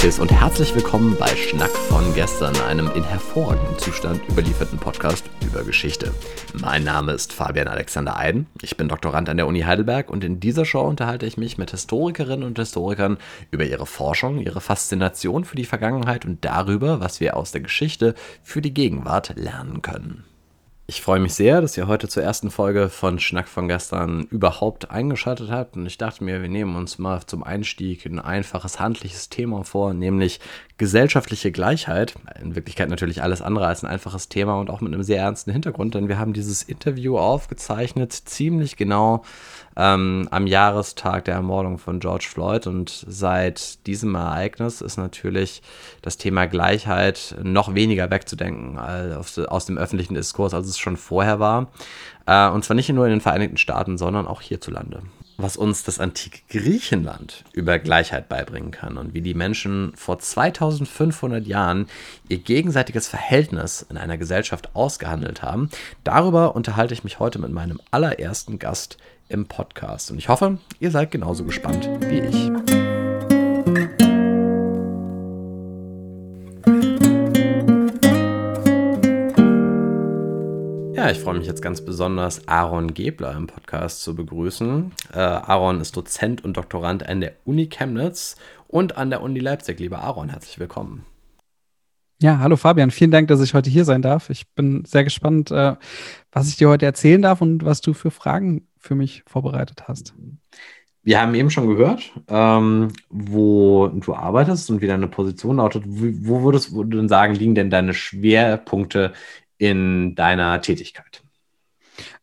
Orientes und herzlich willkommen bei Schnack von gestern, einem in hervorragendem Zustand überlieferten Podcast über Geschichte. Mein Name ist Fabian Alexander Eiden, ich bin Doktorand an der Uni Heidelberg und in dieser Show unterhalte ich mich mit Historikerinnen und Historikern über ihre Forschung, ihre Faszination für die Vergangenheit und darüber, was wir aus der Geschichte für die Gegenwart lernen können. Ich freue mich sehr, dass ihr heute zur ersten Folge von Schnack von gestern überhaupt eingeschaltet habt. Und ich dachte mir, wir nehmen uns mal zum Einstieg ein einfaches handliches Thema vor, nämlich gesellschaftliche Gleichheit. In Wirklichkeit natürlich alles andere als ein einfaches Thema und auch mit einem sehr ernsten Hintergrund, denn wir haben dieses Interview aufgezeichnet, ziemlich genau ähm, am Jahrestag der Ermordung von George Floyd. Und seit diesem Ereignis ist natürlich das Thema Gleichheit noch weniger wegzudenken aus dem öffentlichen Diskurs, als es schon vorher war. Äh, und zwar nicht nur in den Vereinigten Staaten, sondern auch hierzulande was uns das antike Griechenland über Gleichheit beibringen kann und wie die Menschen vor 2500 Jahren ihr gegenseitiges Verhältnis in einer Gesellschaft ausgehandelt haben. Darüber unterhalte ich mich heute mit meinem allerersten Gast im Podcast. Und ich hoffe, ihr seid genauso gespannt wie ich. Ja, ich freue mich jetzt ganz besonders, Aaron Gebler im Podcast zu begrüßen. Äh, Aaron ist Dozent und Doktorand an der Uni Chemnitz und an der Uni Leipzig. Lieber Aaron, herzlich willkommen. Ja, hallo Fabian, vielen Dank, dass ich heute hier sein darf. Ich bin sehr gespannt, äh, was ich dir heute erzählen darf und was du für Fragen für mich vorbereitet hast. Wir haben eben schon gehört, ähm, wo du arbeitest und wie deine Position lautet. Wo, wo würdest du denn sagen, liegen denn deine Schwerpunkte in deiner Tätigkeit?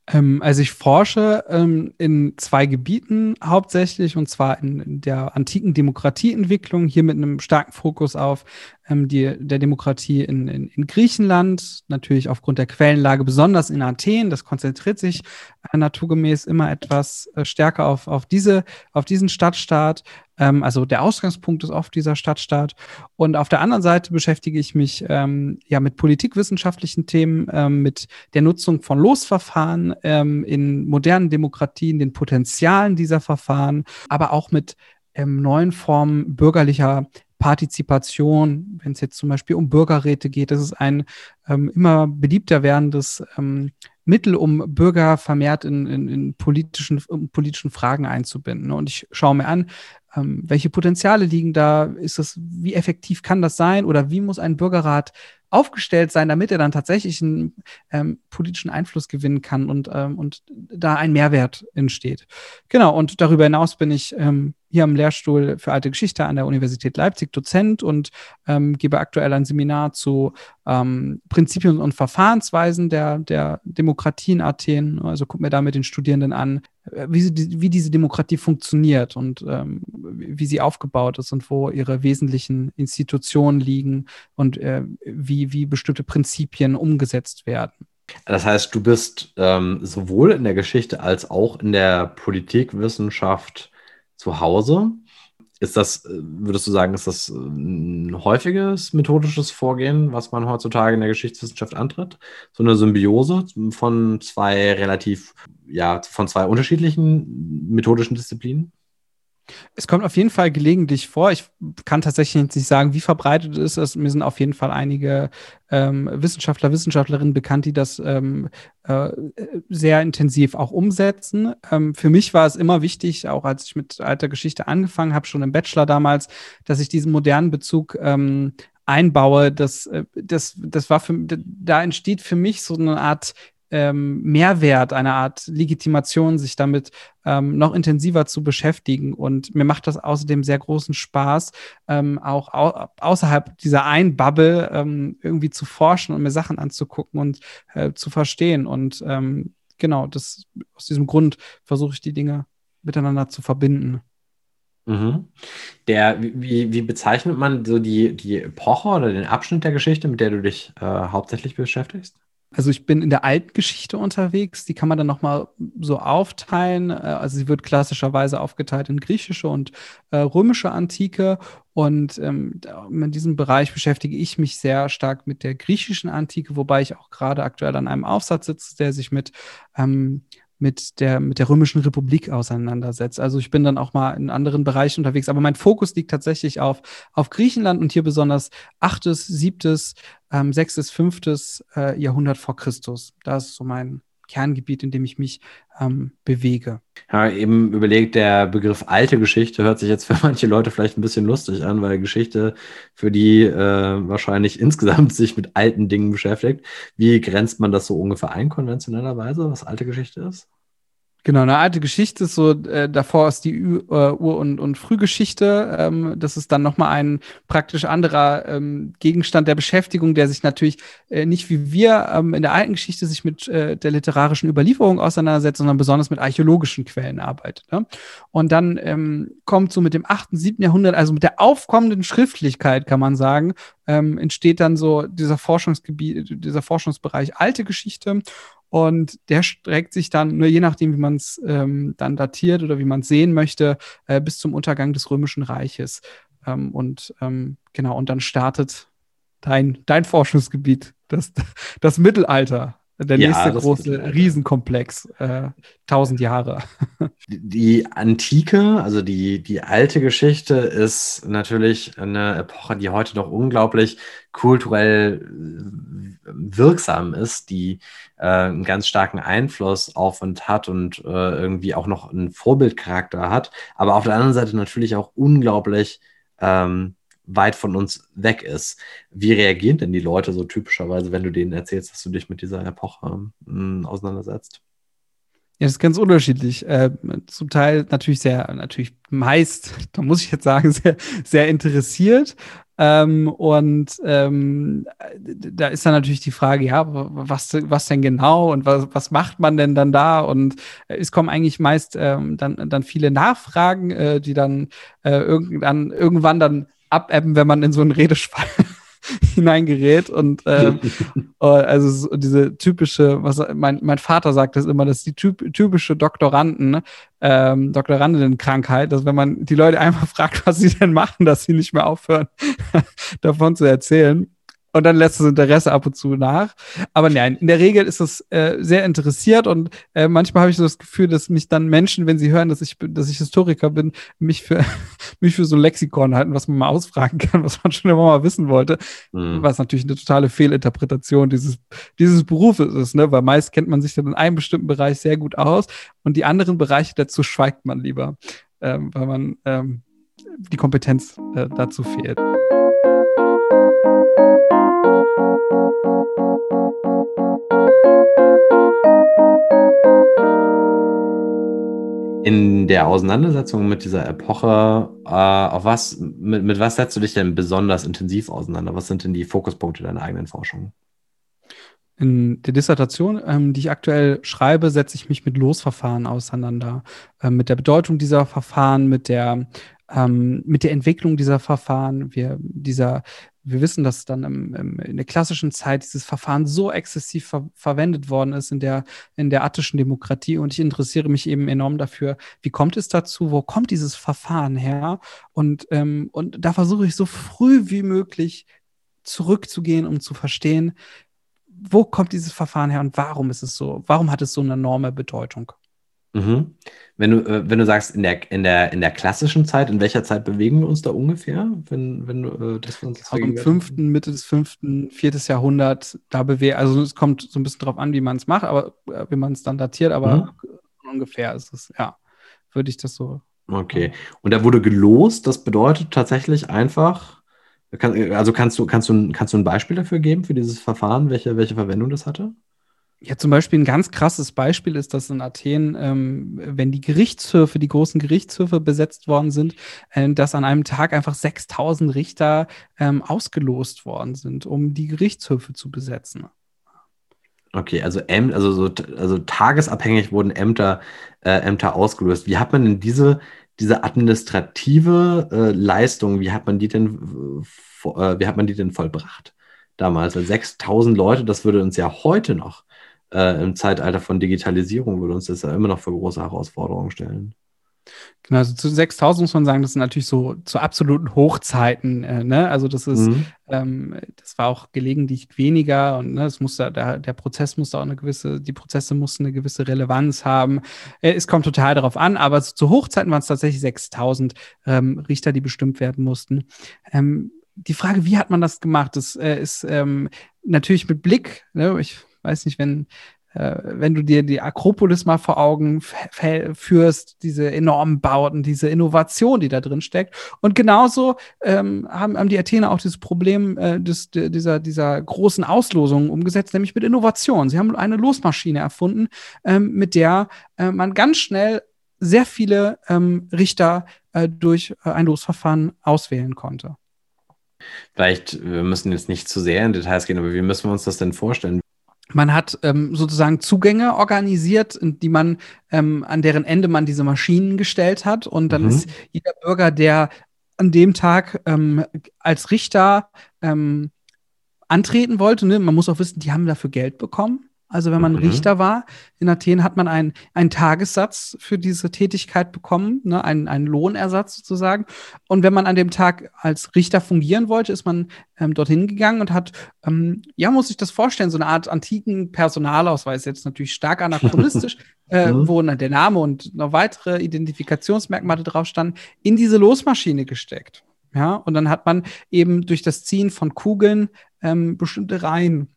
Ähm, also ich forsche ähm, in zwei Gebieten hauptsächlich, und zwar in, der antiken Demokratieentwicklung, hier mit einem starken Fokus auf ähm, die, der Demokratie in, in, in, Griechenland, natürlich aufgrund der Quellenlage, besonders in Athen. Das konzentriert sich äh, naturgemäß immer etwas äh, stärker auf, auf, diese, auf diesen Stadtstaat. Ähm, also der Ausgangspunkt ist oft dieser Stadtstaat. Und auf der anderen Seite beschäftige ich mich ähm, ja mit politikwissenschaftlichen Themen, ähm, mit der Nutzung von Losverfahren ähm, in modernen Demokratien, den Potenzialen dieser Verfahren, aber auch mit ähm, neuen Formen bürgerlicher Partizipation, wenn es jetzt zum Beispiel um Bürgerräte geht. Das ist ein ähm, immer beliebter werdendes Mittel, um Bürger vermehrt in, in, in politischen, um politischen Fragen einzubinden. Und ich schaue mir an, ähm, welche Potenziale liegen da? Ist das, wie effektiv kann das sein? Oder wie muss ein Bürgerrat aufgestellt sein, damit er dann tatsächlich einen ähm, politischen Einfluss gewinnen kann und, ähm, und da ein Mehrwert entsteht. Genau, und darüber hinaus bin ich ähm, hier am Lehrstuhl für alte Geschichte an der Universität Leipzig Dozent und ähm, gebe aktuell ein Seminar zu ähm, Prinzipien und Verfahrensweisen der, der Demokratie in Athen. Also gucke mir da mit den Studierenden an, wie, sie, wie diese Demokratie funktioniert und ähm, wie sie aufgebaut ist und wo ihre wesentlichen Institutionen liegen und äh, wie, wie bestimmte Prinzipien umgesetzt werden. Das heißt, du bist ähm, sowohl in der Geschichte als auch in der Politikwissenschaft zu Hause. Ist das, äh, würdest du sagen, ist das äh, ein häufiges methodisches Vorgehen, was man heutzutage in der Geschichtswissenschaft antritt? So eine Symbiose von zwei relativ, ja, von zwei unterschiedlichen methodischen Disziplinen? Es kommt auf jeden Fall gelegentlich vor. Ich kann tatsächlich nicht sagen, wie verbreitet es ist. Mir sind auf jeden Fall einige ähm, Wissenschaftler, Wissenschaftlerinnen bekannt, die das ähm, äh, sehr intensiv auch umsetzen. Ähm, für mich war es immer wichtig, auch als ich mit alter Geschichte angefangen habe, schon im Bachelor damals, dass ich diesen modernen Bezug ähm, einbaue. Das, äh, das, das war für, da entsteht für mich so eine Art ähm, Mehrwert, eine Art Legitimation, sich damit ähm, noch intensiver zu beschäftigen. Und mir macht das außerdem sehr großen Spaß, ähm, auch au außerhalb dieser einen Bubble ähm, irgendwie zu forschen und mir Sachen anzugucken und äh, zu verstehen. Und ähm, genau, das, aus diesem Grund versuche ich die Dinge miteinander zu verbinden. Mhm. Der, wie, wie bezeichnet man so die, die Epoche oder den Abschnitt der Geschichte, mit der du dich äh, hauptsächlich beschäftigst? Also ich bin in der alten Geschichte unterwegs, die kann man dann nochmal so aufteilen. Äh, also sie wird klassischerweise aufgeteilt in griechische und äh, römische Antike. Und ähm, in diesem Bereich beschäftige ich mich sehr stark mit der griechischen Antike, wobei ich auch gerade aktuell an einem Aufsatz sitze, der sich mit ähm, mit der, mit der Römischen Republik auseinandersetzt. Also ich bin dann auch mal in anderen Bereichen unterwegs, aber mein Fokus liegt tatsächlich auf, auf Griechenland und hier besonders 8., 7., ähm, 6., 5. Äh, Jahrhundert vor Christus. Das ist so mein, Kerngebiet, in dem ich mich ähm, bewege. Ja, eben überlegt, der Begriff alte Geschichte hört sich jetzt für manche Leute vielleicht ein bisschen lustig an, weil Geschichte für die äh, wahrscheinlich insgesamt sich mit alten Dingen beschäftigt. Wie grenzt man das so ungefähr ein, konventionellerweise, was alte Geschichte ist? Genau, eine alte Geschichte ist so, äh, davor ist die Ü äh, Ur- und, und Frühgeschichte. Ähm, das ist dann nochmal ein praktisch anderer ähm, Gegenstand der Beschäftigung, der sich natürlich äh, nicht wie wir ähm, in der alten Geschichte sich mit äh, der literarischen Überlieferung auseinandersetzt, sondern besonders mit archäologischen Quellen arbeitet. Ne? Und dann ähm, kommt so mit dem 8., 7. Jahrhundert, also mit der aufkommenden Schriftlichkeit, kann man sagen, ähm, entsteht dann so dieser Forschungsgebiet, dieser Forschungsbereich alte Geschichte. Und der streckt sich dann, nur je nachdem, wie man es ähm, dann datiert oder wie man es sehen möchte, äh, bis zum Untergang des Römischen Reiches. Ähm, und ähm, genau, und dann startet dein, dein Forschungsgebiet, das, das Mittelalter. Der ja, nächste große Riesenkomplex, äh, tausend Jahre. Die Antike, also die, die alte Geschichte, ist natürlich eine Epoche, die heute noch unglaublich kulturell äh, wirksam ist, die äh, einen ganz starken Einfluss auf und hat und äh, irgendwie auch noch einen Vorbildcharakter hat, aber auf der anderen Seite natürlich auch unglaublich ähm, weit von uns weg ist. Wie reagieren denn die Leute so typischerweise, wenn du denen erzählst, dass du dich mit dieser Epoche äh, auseinandersetzt? Ja, das ist ganz unterschiedlich. Äh, zum Teil natürlich sehr, natürlich meist, da muss ich jetzt sagen, sehr, sehr interessiert. Ähm, und ähm, da ist dann natürlich die Frage, ja, was, was denn genau und was, was macht man denn dann da? Und es kommen eigentlich meist ähm, dann, dann viele Nachfragen, äh, die dann äh, irgendwann, irgendwann dann abebben, wenn man in so einen Redespalt hineingerät. Und äh, also so diese typische, was mein, mein Vater sagt das immer, das ist die typ, typische Doktoranden, ähm, Doktorandinnenkrankheit, dass wenn man die Leute einmal fragt, was sie denn machen, dass sie nicht mehr aufhören, davon zu erzählen und dann lässt das Interesse ab und zu nach. Aber nein, in der Regel ist es äh, sehr interessiert und äh, manchmal habe ich so das Gefühl, dass mich dann Menschen, wenn sie hören, dass ich, dass ich Historiker bin, mich für, mich für so ein Lexikon halten, was man mal ausfragen kann, was man schon immer mal wissen wollte. Mhm. Was natürlich eine totale Fehlinterpretation dieses, dieses Berufes ist, ne? weil meist kennt man sich dann in einem bestimmten Bereich sehr gut aus und die anderen Bereiche dazu schweigt man lieber, ähm, weil man ähm, die Kompetenz äh, dazu fehlt. In der Auseinandersetzung mit dieser Epoche, äh, auf was, mit, mit was setzt du dich denn besonders intensiv auseinander? Was sind denn die Fokuspunkte deiner eigenen Forschung? In der Dissertation, ähm, die ich aktuell schreibe, setze ich mich mit Losverfahren auseinander, äh, mit der Bedeutung dieser Verfahren, mit der, ähm, mit der Entwicklung dieser Verfahren, wir, dieser wir wissen, dass dann im, im, in der klassischen Zeit dieses Verfahren so exzessiv ver verwendet worden ist in der, in der attischen Demokratie. Und ich interessiere mich eben enorm dafür, wie kommt es dazu, wo kommt dieses Verfahren her? Und, ähm, und da versuche ich so früh wie möglich zurückzugehen, um zu verstehen, wo kommt dieses Verfahren her und warum ist es so, warum hat es so eine enorme Bedeutung? Mhm. Wenn du, äh, wenn du sagst, in der, in, der, in der klassischen Zeit, in welcher Zeit bewegen wir uns da ungefähr? Wenn, wenn du äh, das uns also im fünften, Mitte des fünften, viertes Jahrhundert, da bewegen, also es kommt so ein bisschen drauf an, wie man es macht, aber äh, wie man es dann datiert, aber mhm. ungefähr ist es, ja, würde ich das so. Okay. Und da wurde gelost, das bedeutet tatsächlich einfach, also kannst du, kannst du, kannst du ein Beispiel dafür geben, für dieses Verfahren, welche, welche Verwendung das hatte? Ja, zum Beispiel ein ganz krasses Beispiel ist, dass in Athen, ähm, wenn die Gerichtshöfe, die großen Gerichtshöfe besetzt worden sind, äh, dass an einem Tag einfach 6000 Richter ähm, ausgelost worden sind, um die Gerichtshöfe zu besetzen. Okay, also, Äm also, so, also tagesabhängig wurden Ämter, äh, Ämter ausgelöst. Wie hat man denn diese, diese administrative äh, Leistung, wie hat man die denn, äh, wie hat man die denn vollbracht damals? Weil 6000 Leute, das würde uns ja heute noch äh, im Zeitalter von Digitalisierung würde uns das ja immer noch für große Herausforderungen stellen. Genau, also zu 6000 muss man sagen, das sind natürlich so zu absoluten Hochzeiten. Äh, ne? Also das ist, mhm. ähm, das war auch gelegentlich weniger und ne, es musste, der, der Prozess musste auch eine gewisse, die Prozesse mussten eine gewisse Relevanz haben. Äh, es kommt total darauf an, aber zu Hochzeiten waren es tatsächlich 6000 ähm, Richter, die bestimmt werden mussten. Ähm, die Frage, wie hat man das gemacht, das äh, ist ähm, natürlich mit Blick, ne? ich weiß nicht, wenn äh, wenn du dir die Akropolis mal vor Augen führst, diese enormen Bauten, diese Innovation, die da drin steckt. Und genauso ähm, haben, haben die Athener auch dieses Problem äh, des, dieser, dieser großen Auslosungen umgesetzt, nämlich mit Innovation. Sie haben eine Losmaschine erfunden, ähm, mit der äh, man ganz schnell sehr viele ähm, Richter äh, durch äh, ein Losverfahren auswählen konnte. Vielleicht, wir müssen jetzt nicht zu sehr in Details gehen, aber wie müssen wir uns das denn vorstellen? Man hat ähm, sozusagen Zugänge organisiert, die man, ähm, an deren Ende man diese Maschinen gestellt hat. Und dann mhm. ist jeder Bürger, der an dem Tag ähm, als Richter ähm, antreten wollte, ne? man muss auch wissen, die haben dafür Geld bekommen. Also wenn man mhm. Richter war in Athen, hat man einen, einen Tagessatz für diese Tätigkeit bekommen, ne, einen, einen Lohnersatz sozusagen. Und wenn man an dem Tag als Richter fungieren wollte, ist man ähm, dorthin gegangen und hat, ähm, ja, muss ich das vorstellen, so eine Art antiken Personalausweis, jetzt natürlich stark anachronistisch, äh, mhm. wo der Name und noch weitere Identifikationsmerkmale drauf standen, in diese Losmaschine gesteckt. Ja, und dann hat man eben durch das Ziehen von Kugeln ähm, bestimmte Reihen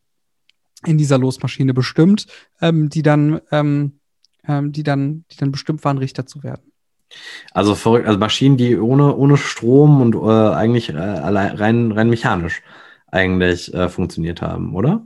in dieser Losmaschine bestimmt, ähm, die dann, ähm, ähm, die dann, die dann bestimmt waren, Richter zu werden. Also verrückt, also Maschinen, die ohne, ohne Strom und äh, eigentlich äh, rein, rein mechanisch eigentlich äh, funktioniert haben, oder?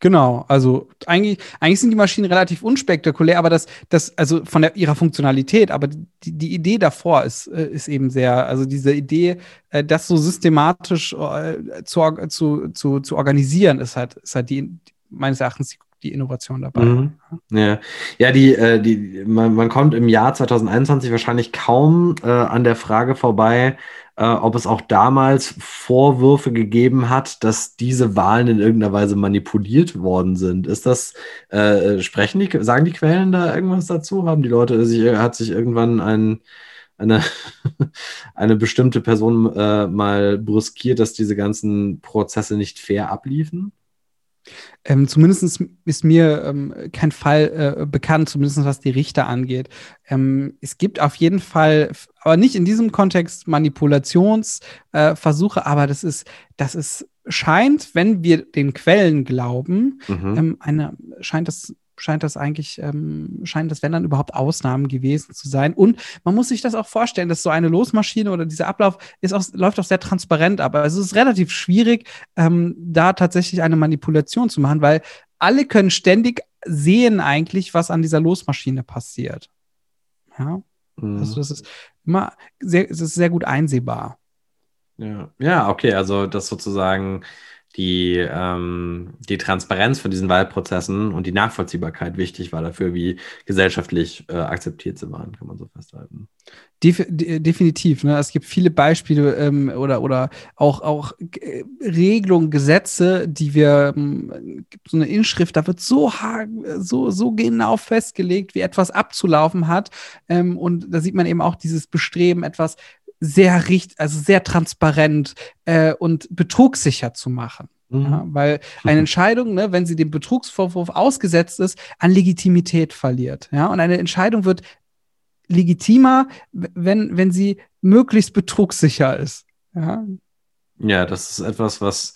Genau, also eigentlich, eigentlich sind die Maschinen relativ unspektakulär, aber das, das also von der, ihrer Funktionalität, aber die, die Idee davor ist, äh, ist eben sehr, also diese Idee, äh, das so systematisch äh, zu, zu, zu, zu organisieren, ist halt, ist halt die, meines Erachtens die, die Innovation dabei. Mhm. Ja, ja die, die, man, man kommt im Jahr 2021 wahrscheinlich kaum an der Frage vorbei, ob es auch damals Vorwürfe gegeben hat, dass diese Wahlen in irgendeiner Weise manipuliert worden sind. Ist das, äh, sprechen die, sagen die Quellen da irgendwas dazu? Haben die Leute, sich, hat sich irgendwann ein, eine, eine bestimmte Person äh, mal brüskiert, dass diese ganzen Prozesse nicht fair abliefen? Ähm, zumindest ist mir ähm, kein Fall äh, bekannt, zumindest was die Richter angeht. Ähm, es gibt auf jeden Fall, aber nicht in diesem Kontext Manipulationsversuche, äh, aber das ist, das ist, scheint, wenn wir den Quellen glauben, mhm. Ähm, eine, scheint das scheint das eigentlich, ähm, scheint das, wenn dann überhaupt Ausnahmen gewesen zu sein. Und man muss sich das auch vorstellen, dass so eine Losmaschine oder dieser Ablauf ist auch, läuft auch sehr transparent ab. Also es ist relativ schwierig, ähm, da tatsächlich eine Manipulation zu machen, weil alle können ständig sehen eigentlich, was an dieser Losmaschine passiert. Ja. Mhm. Also das ist immer sehr, es ist sehr gut einsehbar. Ja, ja, okay, also das sozusagen die, ähm, die Transparenz von diesen Wahlprozessen und die Nachvollziehbarkeit wichtig war dafür, wie gesellschaftlich äh, akzeptiert sie waren, kann man so festhalten. Def definitiv. Ne? Es gibt viele Beispiele ähm, oder, oder auch, auch äh, Regelungen, Gesetze, die wir, ähm, so eine Inschrift, da wird so, so, so genau festgelegt, wie etwas abzulaufen hat. Ähm, und da sieht man eben auch dieses Bestreben, etwas sehr richt, also sehr transparent äh, und betrugssicher zu machen. Mhm. Ja, weil eine Entscheidung, ne, wenn sie dem Betrugsvorwurf ausgesetzt ist, an Legitimität verliert. Ja, und eine Entscheidung wird legitimer, wenn, wenn sie möglichst betrugssicher ist. Ja, ja das ist etwas, was,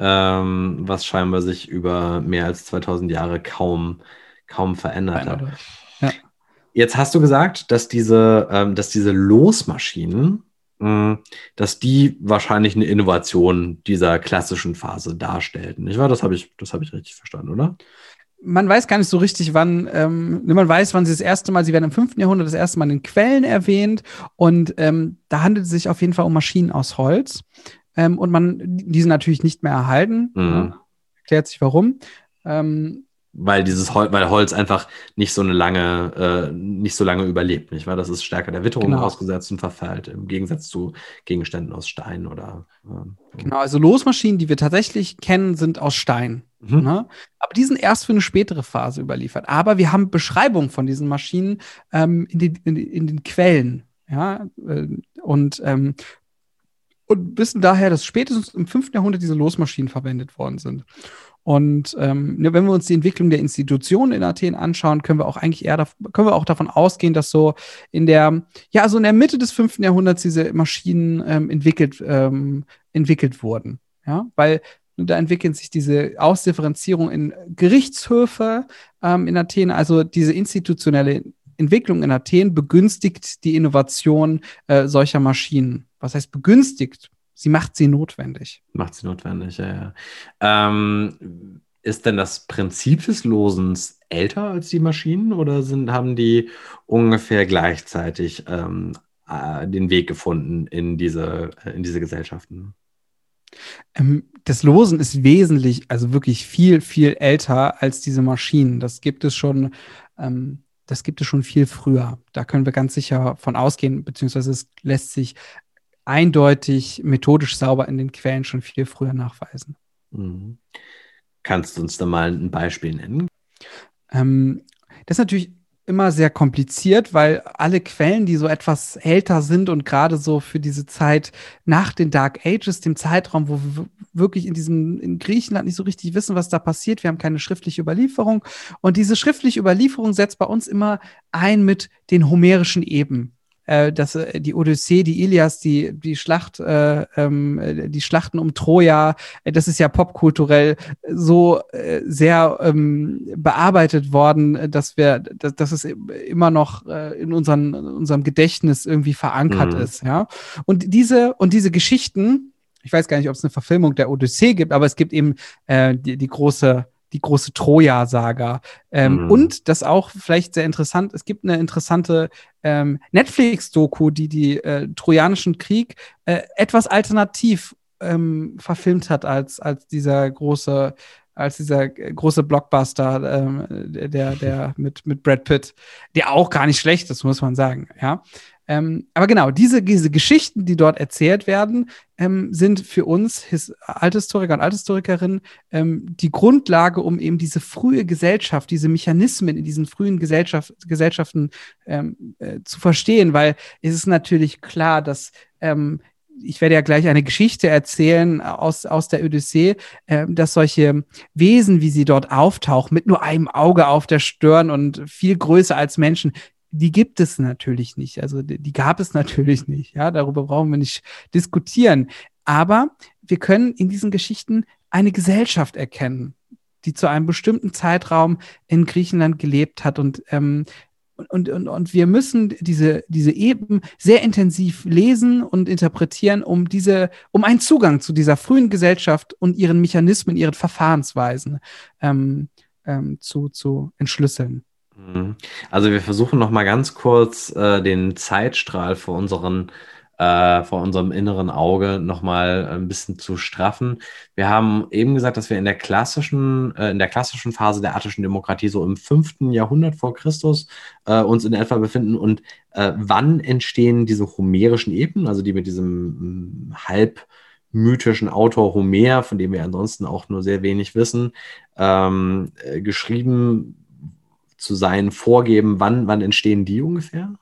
ähm, was scheinbar sich über mehr als 2000 Jahre kaum, kaum verändert hat. Jetzt hast du gesagt, dass diese, ähm, dass diese Losmaschinen, mh, dass die wahrscheinlich eine Innovation dieser klassischen Phase darstellten. Nicht wahr? Das habe ich, das ich richtig verstanden, oder? man weiß gar nicht so richtig, wann, ähm, man weiß, wann sie das erste Mal, sie werden im 5. Jahrhundert das erste Mal in Quellen erwähnt und ähm, da handelt es sich auf jeden Fall um Maschinen aus Holz ähm, und man, die sind natürlich nicht mehr erhalten, mhm. ja, erklärt sich warum. Ähm, weil dieses Hol weil Holz einfach nicht so eine lange, äh, nicht so lange überlebt, nicht wahr? Das ist stärker der Witterung genau. ausgesetzt und verfällt, im Gegensatz zu Gegenständen aus Stein oder. Äh, genau, also Losmaschinen, die wir tatsächlich kennen, sind aus Stein. Mhm. Ne? Aber die sind erst für eine spätere Phase überliefert. Aber wir haben Beschreibungen von diesen Maschinen ähm, in, den, in, in, den Quellen. Ja, äh, und, ähm, und wissen daher, dass spätestens im 5. Jahrhundert diese Losmaschinen verwendet worden sind. Und ähm, ne, wenn wir uns die Entwicklung der Institutionen in Athen anschauen, können wir auch eigentlich eher können wir auch davon ausgehen, dass so in der, ja, so in der Mitte des fünften Jahrhunderts diese Maschinen ähm, entwickelt, ähm, entwickelt wurden. Ja, weil da entwickeln sich diese Ausdifferenzierung in Gerichtshöfe ähm, in Athen, also diese institutionelle Entwicklung in Athen begünstigt die Innovation äh, solcher Maschinen. Was heißt begünstigt? Sie macht sie notwendig. Macht sie notwendig, ja, ja. Ähm, ist denn das Prinzip des Losens älter als die Maschinen oder sind, haben die ungefähr gleichzeitig ähm, äh, den Weg gefunden in diese, äh, in diese Gesellschaften? Ähm, das Losen ist wesentlich, also wirklich viel, viel älter als diese Maschinen. Das gibt es schon, ähm, das gibt es schon viel früher. Da können wir ganz sicher von ausgehen, beziehungsweise es lässt sich eindeutig methodisch sauber in den Quellen schon viel früher nachweisen. Mhm. Kannst du uns da mal ein Beispiel nennen? Ähm, das ist natürlich immer sehr kompliziert, weil alle Quellen, die so etwas älter sind und gerade so für diese Zeit nach den Dark Ages, dem Zeitraum, wo wir wirklich in diesem in Griechenland nicht so richtig wissen, was da passiert, wir haben keine schriftliche Überlieferung und diese schriftliche Überlieferung setzt bei uns immer ein mit den homerischen Eben äh, dass äh, die Odyssee, die Ilias, die, die Schlacht, äh, ähm, die Schlachten um Troja, äh, das ist ja popkulturell so äh, sehr ähm, bearbeitet worden, dass wir, dass, dass es immer noch äh, in, unseren, in unserem Gedächtnis irgendwie verankert mhm. ist, ja. Und diese, und diese Geschichten, ich weiß gar nicht, ob es eine Verfilmung der Odyssee gibt, aber es gibt eben äh, die, die große die große Troja-Saga. Ähm, mhm. Und das auch vielleicht sehr interessant, es gibt eine interessante ähm, Netflix-Doku, die die äh, Trojanischen Krieg äh, etwas alternativ ähm, verfilmt hat als, als dieser große als dieser große Blockbuster, ähm, der, der mit, mit Brad Pitt, der auch gar nicht schlecht ist, muss man sagen, ja. Ähm, aber genau, diese, diese Geschichten, die dort erzählt werden, ähm, sind für uns His Althistoriker und Althistorikerinnen ähm, die Grundlage, um eben diese frühe Gesellschaft, diese Mechanismen in diesen frühen Gesellschaft, Gesellschaften ähm, äh, zu verstehen, weil es ist natürlich klar, dass ähm, ich werde ja gleich eine Geschichte erzählen aus, aus der Odyssee, äh, dass solche Wesen, wie sie dort auftauchen, mit nur einem Auge auf der Stirn und viel größer als Menschen, die gibt es natürlich nicht. Also die, gab es natürlich nicht. Ja, darüber brauchen wir nicht diskutieren. Aber wir können in diesen Geschichten eine Gesellschaft erkennen, die zu einem bestimmten Zeitraum in Griechenland gelebt hat und ähm, und, und, und wir müssen diese, diese Eben sehr intensiv lesen und interpretieren, um diese, um einen Zugang zu dieser frühen Gesellschaft und ihren Mechanismen, ihren Verfahrensweisen ähm, ähm, zu, zu entschlüsseln. Mhm. Also wir versuchen noch mal ganz kurz äh, den Zeitstrahl vor unseren äh, vor unserem inneren Auge noch mal ein bisschen zu straffen. Wir haben eben gesagt, dass wir in der klassischen äh, in der klassischen Phase der attischen Demokratie so im fünften Jahrhundert vor Christus äh, uns in etwa befinden. Und äh, wann entstehen diese homerischen Ebenen, also die mit diesem mm, halb mythischen Autor Homer, von dem wir ansonsten auch nur sehr wenig wissen, ähm, äh, geschrieben zu sein vorgeben? Wann, wann entstehen die ungefähr?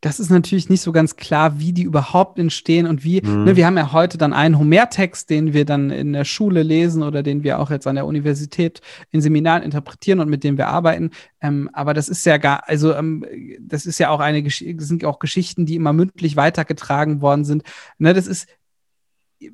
Das ist natürlich nicht so ganz klar, wie die überhaupt entstehen und wie. Mhm. Ne, wir haben ja heute dann einen Homer-Text, den wir dann in der Schule lesen oder den wir auch jetzt an der Universität in Seminaren interpretieren und mit dem wir arbeiten. Ähm, aber das ist ja gar, also ähm, das ist ja auch eine, sind auch Geschichten, die immer mündlich weitergetragen worden sind. Ne, das ist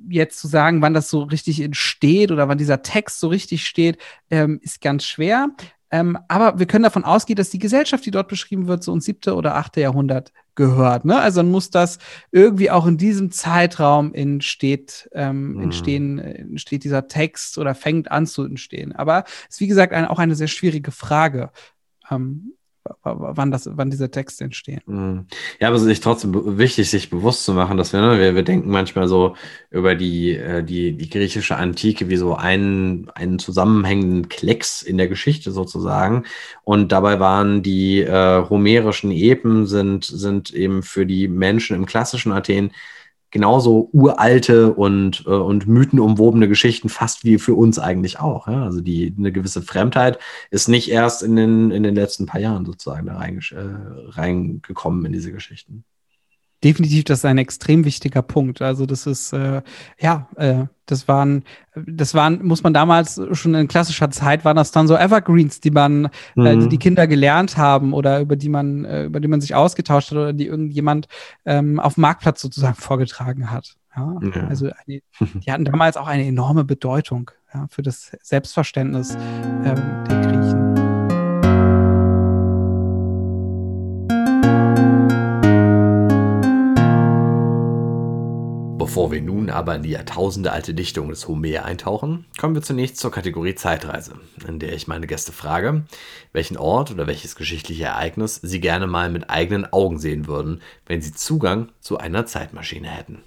jetzt zu sagen, wann das so richtig entsteht oder wann dieser Text so richtig steht, ähm, ist ganz schwer. Ähm, aber wir können davon ausgehen, dass die Gesellschaft, die dort beschrieben wird, so ins siebte oder achte Jahrhundert gehört. Ne? Also dann muss das irgendwie auch in diesem Zeitraum entsteht, ähm, mhm. entstehen, entsteht dieser Text oder fängt an zu entstehen. Aber es ist wie gesagt ein, auch eine sehr schwierige Frage. Ähm, wann, das, wann diese Texte entstehen. Mhm. Ja, aber es ist trotzdem wichtig, sich bewusst zu machen, dass wir, ne, wir, wir denken manchmal so über die, äh, die, die griechische Antike wie so einen, einen zusammenhängenden Klecks in der Geschichte sozusagen. Und dabei waren die äh, homerischen Epen sind, sind eben für die Menschen im klassischen Athen genauso uralte und, äh, und mythenumwobene Geschichten, fast wie für uns eigentlich auch. Ja? Also die, eine gewisse Fremdheit ist nicht erst in den, in den letzten paar Jahren sozusagen da äh, reingekommen in diese Geschichten definitiv, das ist ein extrem wichtiger Punkt. Also das ist, äh, ja, äh, das waren, das waren, muss man damals schon in klassischer Zeit, waren das dann so Evergreens, die man, mhm. äh, die, die Kinder gelernt haben oder über die man, äh, über die man sich ausgetauscht hat oder die irgendjemand ähm, auf dem Marktplatz sozusagen vorgetragen hat. Ja? ja. Also eine, die hatten damals auch eine enorme Bedeutung ja, für das Selbstverständnis ähm, der Griechen. Bevor wir nun aber in die Jahrtausende alte Dichtung des Homer eintauchen, kommen wir zunächst zur Kategorie Zeitreise, in der ich meine Gäste frage, welchen Ort oder welches geschichtliche Ereignis sie gerne mal mit eigenen Augen sehen würden, wenn sie Zugang zu einer Zeitmaschine hätten.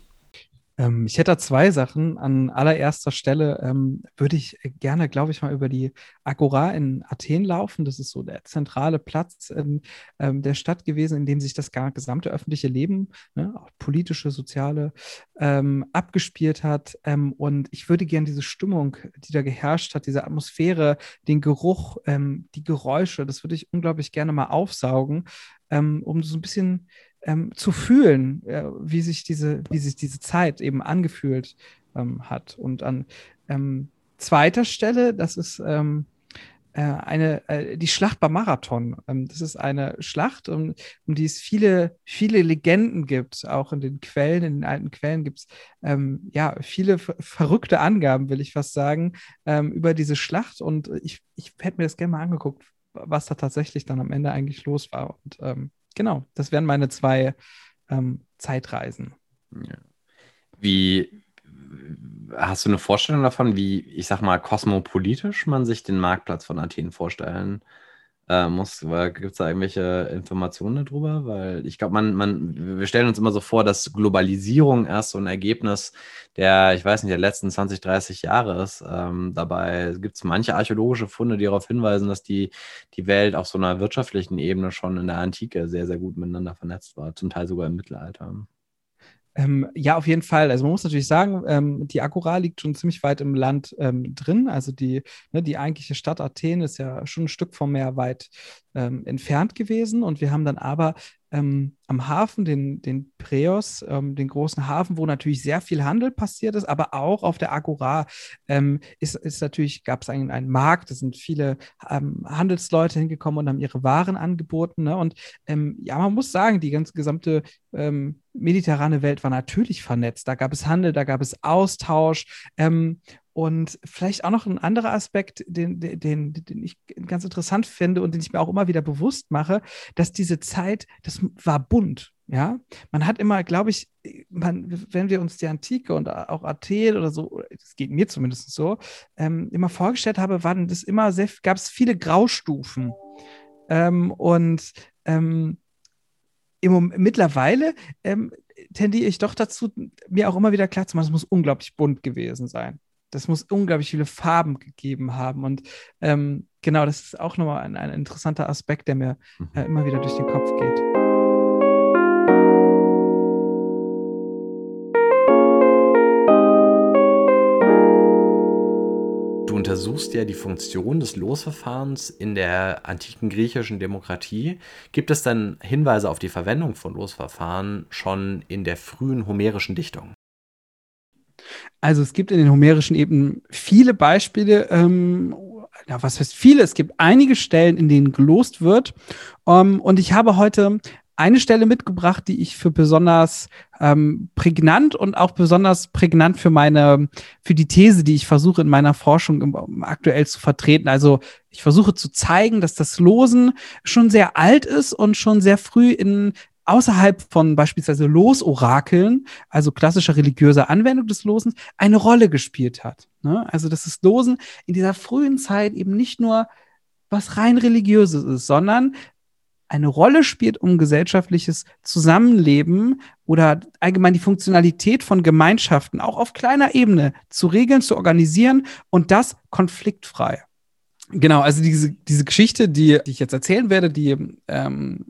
Ähm, ich hätte da zwei Sachen. An allererster Stelle ähm, würde ich gerne, glaube ich, mal über die Agora in Athen laufen. Das ist so der zentrale Platz ähm, der Stadt gewesen, in dem sich das gesamte öffentliche Leben, ne, auch politische, soziale, ähm, abgespielt hat. Ähm, und ich würde gerne diese Stimmung, die da geherrscht hat, diese Atmosphäre, den Geruch, ähm, die Geräusche, das würde ich unglaublich gerne mal aufsaugen, um so ein bisschen ähm, zu fühlen, äh, wie, sich diese, wie sich diese Zeit eben angefühlt ähm, hat. Und an ähm, zweiter Stelle, das ist ähm, äh, eine, äh, die Schlacht beim Marathon. Ähm, das ist eine Schlacht, um, um die es viele, viele Legenden gibt. Auch in den Quellen, in den alten Quellen gibt es ähm, ja viele verrückte Angaben, will ich fast sagen, über diese Schlacht. Und ich, ich hätte mir das gerne mal angeguckt, was da tatsächlich dann am Ende eigentlich los war. Und genau, das wären meine zwei ähm, Zeitreisen. Ja. Wie hast du eine Vorstellung davon, wie, ich sag mal, kosmopolitisch man sich den Marktplatz von Athen vorstellen äh, muss, gibt es da irgendwelche Informationen darüber? Weil ich glaube, man, man, wir stellen uns immer so vor, dass Globalisierung erst so ein Ergebnis der, ich weiß nicht, der letzten 20, 30 Jahre ist. Ähm, dabei gibt es manche archäologische Funde, die darauf hinweisen, dass die, die Welt auf so einer wirtschaftlichen Ebene schon in der Antike sehr, sehr gut miteinander vernetzt war, zum Teil sogar im Mittelalter. Ähm, ja, auf jeden Fall. Also man muss natürlich sagen, ähm, die Agora liegt schon ziemlich weit im Land ähm, drin. Also die, ne, die eigentliche Stadt Athen ist ja schon ein Stück vom Meer weit ähm, entfernt gewesen. Und wir haben dann aber ähm, am Hafen, den, den Preos, ähm, den großen Hafen, wo natürlich sehr viel Handel passiert ist, aber auch auf der Agora ähm, ist, ist natürlich, gab es einen, einen Markt, da sind viele ähm, Handelsleute hingekommen und haben ihre Waren angeboten. Ne? Und ähm, ja, man muss sagen, die ganze gesamte ähm, mediterrane Welt war natürlich vernetzt. Da gab es Handel, da gab es Austausch. Und vielleicht auch noch ein anderer Aspekt, den, den, den ich ganz interessant finde und den ich mir auch immer wieder bewusst mache, dass diese Zeit, das war bunt. Ja, man hat immer, glaube ich, man, wenn wir uns die Antike und auch Athen oder so, das geht mir zumindest so, ähm, immer vorgestellt habe, waren das immer sehr, gab es viele Graustufen. Ähm, und ähm, im, mittlerweile ähm, tendiere ich doch dazu, mir auch immer wieder klar zu machen, es muss unglaublich bunt gewesen sein das muss unglaublich viele Farben gegeben haben. Und ähm, genau, das ist auch nochmal ein, ein interessanter Aspekt, der mir äh, immer wieder durch den Kopf geht. Du untersuchst ja die Funktion des Losverfahrens in der antiken griechischen Demokratie. Gibt es dann Hinweise auf die Verwendung von Losverfahren schon in der frühen homerischen Dichtung? Also es gibt in den homerischen Ebenen viele Beispiele, ähm, ja, was heißt viele? Es gibt einige Stellen, in denen gelost wird. Ähm, und ich habe heute eine Stelle mitgebracht, die ich für besonders ähm, prägnant und auch besonders prägnant für meine, für die These, die ich versuche in meiner Forschung im, um, aktuell zu vertreten. Also ich versuche zu zeigen, dass das Losen schon sehr alt ist und schon sehr früh in außerhalb von beispielsweise Losorakeln, also klassischer religiöser Anwendung des Losens, eine Rolle gespielt hat. Ne? Also dass das Losen in dieser frühen Zeit eben nicht nur was rein religiöses ist, sondern eine Rolle spielt, um gesellschaftliches Zusammenleben oder allgemein die Funktionalität von Gemeinschaften auch auf kleiner Ebene zu regeln, zu organisieren und das konfliktfrei. Genau, also diese, diese Geschichte, die, die ich jetzt erzählen werde, die ähm,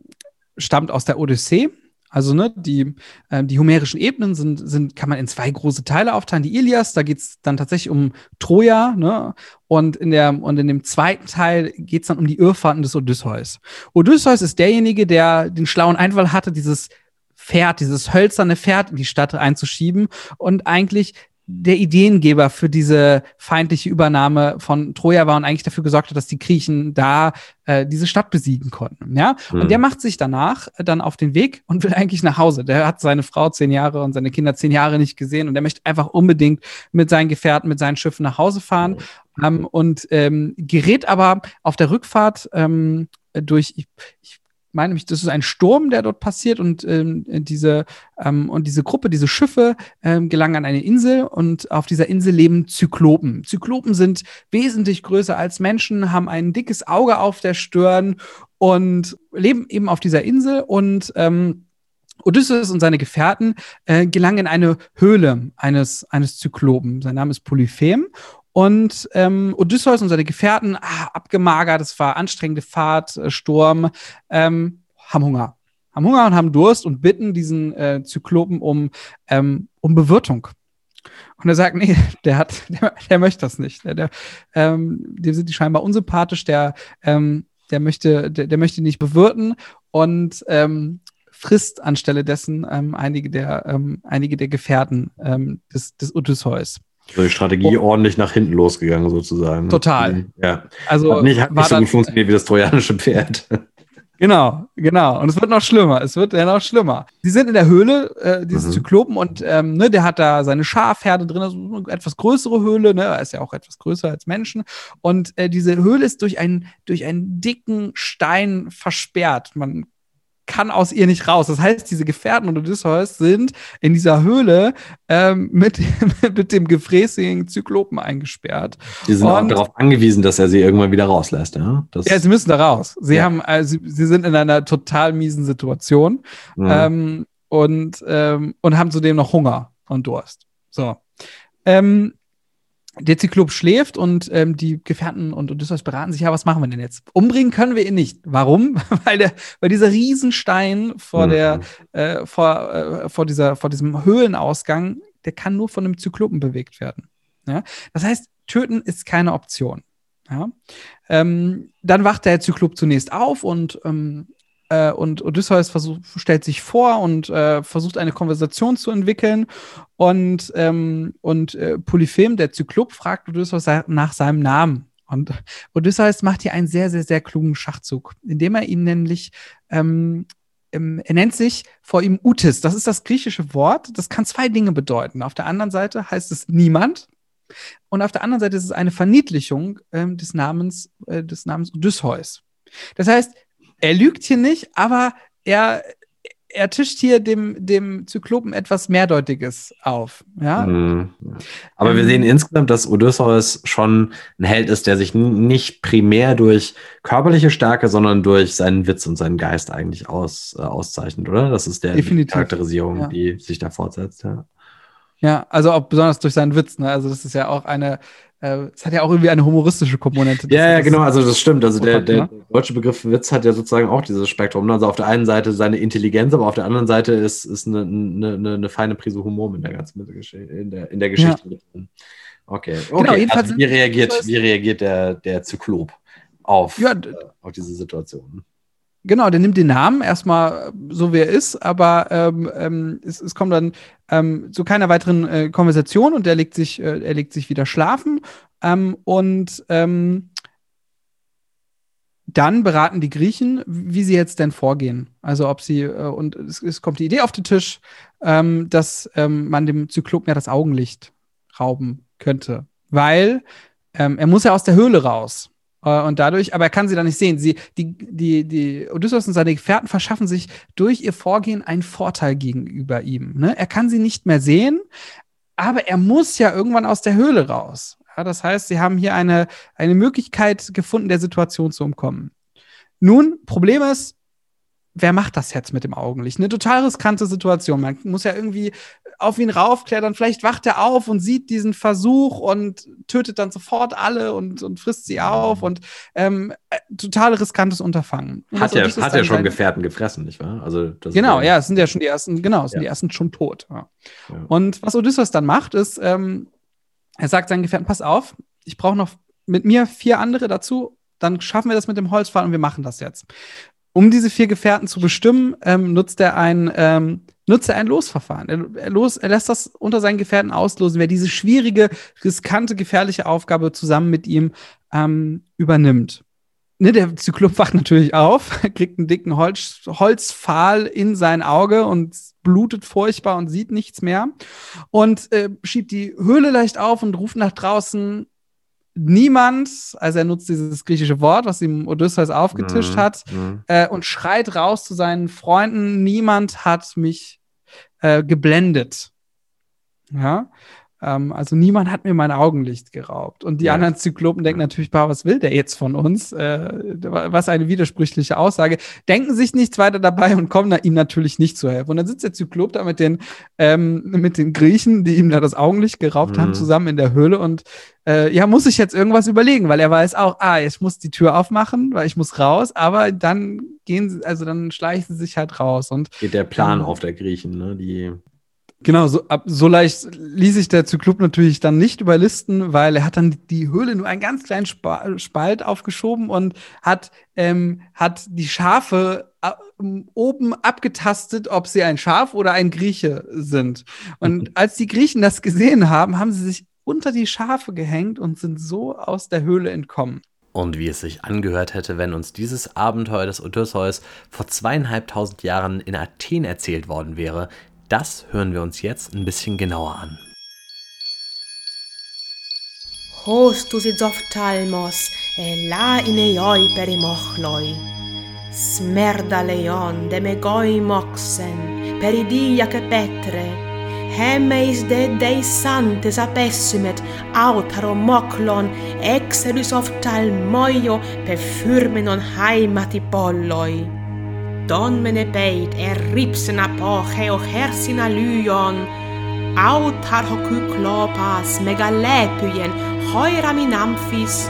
stammt aus der Odyssee. Also ne, die, äh, die homerischen Ebenen sind, sind, kann man in zwei große Teile aufteilen. Die Ilias, da geht es dann tatsächlich um Troja, ne? Und in, der, und in dem zweiten Teil geht es dann um die Irrfahrten des Odysseus. Odysseus ist derjenige, der den schlauen Einfall hatte, dieses Pferd, dieses hölzerne Pferd in die Stadt einzuschieben und eigentlich der Ideengeber für diese feindliche Übernahme von Troja war und eigentlich dafür gesorgt hat, dass die Griechen da äh, diese Stadt besiegen konnten. Ja, mhm. und der macht sich danach dann auf den Weg und will eigentlich nach Hause. Der hat seine Frau zehn Jahre und seine Kinder zehn Jahre nicht gesehen und der möchte einfach unbedingt mit seinen Gefährten, mit seinen Schiffen nach Hause fahren mhm. ähm, und ähm, gerät aber auf der Rückfahrt ähm, durch, ich, ich meine mich, das ist ein Sturm, der dort passiert und ähm, diese ähm, und diese Gruppe, diese Schiffe ähm, gelangen an eine Insel und auf dieser Insel leben Zyklopen. Zyklopen sind wesentlich größer als Menschen, haben ein dickes Auge auf der Stirn und leben eben auf dieser Insel und ähm, Odysseus und seine Gefährten äh, gelangen in eine Höhle eines, eines Zyklopen. Sein Name ist Polyphem und ähm, Odysseus und seine Gefährten, ah, abgemagert, es war anstrengende Fahrt, äh, Sturm, ähm, haben Hunger. Haben Hunger und haben Durst und bitten diesen äh, Zyklopen um, ähm, um Bewirtung. Und er sagt, nee, der hat, der, der möchte das nicht. Der, der, ähm, dem sind die scheinbar unsympathisch, der, ähm, der möchte, der, der möchte nicht bewirten und ähm, frisst anstelle dessen ähm, einige der, ähm, einige der Gefährten ähm, des, des Odysseus. So die Strategie oh. ordentlich nach hinten losgegangen, sozusagen. Total. Ja. Also hat nicht, hat nicht so gut funktioniert wie das trojanische Pferd. Genau, genau. Und es wird noch schlimmer. Es wird ja noch schlimmer. Sie sind in der Höhle, äh, dieses mhm. Zyklopen, und ähm, ne, der hat da seine Schafherde drin, also eine etwas größere Höhle, ne? Er ist ja auch etwas größer als Menschen. Und äh, diese Höhle ist durch, ein, durch einen dicken Stein versperrt. Man kann aus ihr nicht raus. Das heißt, diese Gefährten und Odysseus sind in dieser Höhle ähm, mit, mit dem gefräßigen Zyklopen eingesperrt. Die sind und, auch darauf angewiesen, dass er sie irgendwann wieder rauslässt. Ja, das ja sie müssen da raus. Sie, ja. haben, also, sie, sind in einer total miesen Situation ja. ähm, und, ähm, und haben zudem noch Hunger und Durst. So. Ähm, der Zyklop schläft und ähm, die Gefährten und Odysseus beraten sich, ja, was machen wir denn jetzt? Umbringen können wir ihn nicht. Warum? weil, der, weil dieser Riesenstein vor, mhm. der, äh, vor, äh, vor, dieser, vor diesem Höhlenausgang, der kann nur von einem Zyklopen bewegt werden. Ja? Das heißt, töten ist keine Option. Ja? Ähm, dann wacht der Zyklop zunächst auf und ähm, äh, und Odysseus versuch, stellt sich vor und äh, versucht eine Konversation zu entwickeln. Und, ähm, und äh, Polyphem, der Zyklop, fragt Odysseus nach seinem Namen. Und Odysseus macht hier einen sehr, sehr, sehr klugen Schachzug, indem er ihn nämlich, ähm, ähm, er nennt sich vor ihm Utis. Das ist das griechische Wort. Das kann zwei Dinge bedeuten. Auf der anderen Seite heißt es niemand. Und auf der anderen Seite ist es eine Verniedlichung ähm, des Namens, äh, des Namens Odysseus. Das heißt, er lügt hier nicht, aber er, er tischt hier dem, dem Zyklopen etwas Mehrdeutiges auf. Ja? Mhm. Aber ähm, wir sehen insgesamt, dass Odysseus schon ein Held ist, der sich nicht primär durch körperliche Stärke, sondern durch seinen Witz und seinen Geist eigentlich aus, äh, auszeichnet, oder? Das ist der die Charakterisierung, ja. die sich da fortsetzt. Ja. ja, also auch besonders durch seinen Witz. Ne? Also das ist ja auch eine es hat ja auch irgendwie eine humoristische Komponente. Ja, ja, genau, also das stimmt. Also der, der deutsche Begriff Witz hat ja sozusagen auch dieses Spektrum. Ne? Also auf der einen Seite seine Intelligenz, aber auf der anderen Seite ist, ist eine, eine, eine feine Prise Humor in der ganzen in der, in der Geschichte. Ja. Okay, okay. Genau, jedenfalls also wie reagiert, wie reagiert der, der Zyklop auf, ja, äh, auf diese Situation? Genau, der nimmt den Namen erstmal so, wie er ist, aber ähm, ähm, es, es, kommt dann ähm, zu keiner weiteren äh, Konversation und er legt sich, äh, er legt sich wieder schlafen. Ähm, und ähm, dann beraten die Griechen, wie sie jetzt denn vorgehen. Also ob sie, äh, und es, es, kommt die Idee auf den Tisch, ähm, dass man dem Zyklopen ja das Augenlicht rauben könnte. Weil er muss ja aus der Höhle raus. Äh, und dadurch, aber er kann sie dann nicht sehen. Sie, die, die, die Odysseus und seine Gefährten verschaffen sich durch ihr Vorgehen einen Vorteil gegenüber ihm. Ne? Er kann sie nicht mehr sehen, aber er muss ja irgendwann aus der Höhle raus. Ja, das heißt, sie haben hier eine, eine Möglichkeit gefunden, der Situation zu umkommen. Nun, Problem ist, wer macht das jetzt mit dem Augenlicht? Eine total riskante Situation. Man muss ja irgendwie auf ihn raufklettern. Vielleicht wacht er auf und sieht diesen Versuch und tötet dann sofort alle und, und frisst sie auf. Und ähm, äh, total riskantes Unterfangen. Und hat er hat ja schon Gefährten gefressen, nicht wahr? Also genau, ja, es sind ja schon die ersten, genau, es sind ja. die ersten schon tot. Ja. Ja. Und was Odysseus dann macht, ist, ähm, er sagt seinen Gefährten, pass auf, ich brauche noch mit mir vier andere dazu, dann schaffen wir das mit dem Holzpfahl und wir machen das jetzt. Um diese vier Gefährten zu bestimmen, ähm, nutzt er ein, ähm, nutzt er ein Losverfahren. Er, los, er lässt das unter seinen Gefährten auslosen, wer diese schwierige, riskante, gefährliche Aufgabe zusammen mit ihm ähm, übernimmt. Ne, der Zyklop wacht natürlich auf, kriegt einen dicken Holz, Holzpfahl in sein Auge und blutet furchtbar und sieht nichts mehr und äh, schiebt die Höhle leicht auf und ruft nach draußen, niemand, also er nutzt dieses griechische Wort, was ihm Odysseus aufgetischt mhm. hat, mhm. Äh, und schreit raus zu seinen Freunden, niemand hat mich äh, geblendet. Ja, ähm, also niemand hat mir mein Augenlicht geraubt. Und die ja. anderen Zyklopen denken natürlich, was will der jetzt von uns? Äh, was eine widersprüchliche Aussage. Denken sich nichts weiter dabei und kommen da ihm natürlich nicht zu helfen. Und dann sitzt der Zyklop da mit den, ähm, mit den Griechen, die ihm da das Augenlicht geraubt mhm. haben, zusammen in der Höhle und äh, ja, muss ich jetzt irgendwas überlegen, weil er weiß auch, ah, ich muss die Tür aufmachen, weil ich muss raus, aber dann gehen sie, also dann schleichen sie sich halt raus und geht der Plan ähm, auf der Griechen, ne? Die Genau, so, ab, so leicht ließ sich der Zyklop natürlich dann nicht überlisten, weil er hat dann die Höhle nur einen ganz kleinen Spalt aufgeschoben und hat, ähm, hat die Schafe äh, oben abgetastet, ob sie ein Schaf oder ein Grieche sind. Und als die Griechen das gesehen haben, haben sie sich unter die Schafe gehängt und sind so aus der Höhle entkommen. Und wie es sich angehört hätte, wenn uns dieses Abenteuer des Odysseus vor zweieinhalbtausend Jahren in Athen erzählt worden wäre, das hören wir uns jetzt ein bisschen genauer an. Hostus zoftalmos e la ineioi perimochloi. Smerda leon de megoi moxen, peridiac petre, hemeis de dei santes apessimet autaro moclon exedus oftalmoio per furmenon haimati polloi. Domine peit er ripsena poche o hersina lyon, autar hocu klopas megalepyen hoiramin amphis,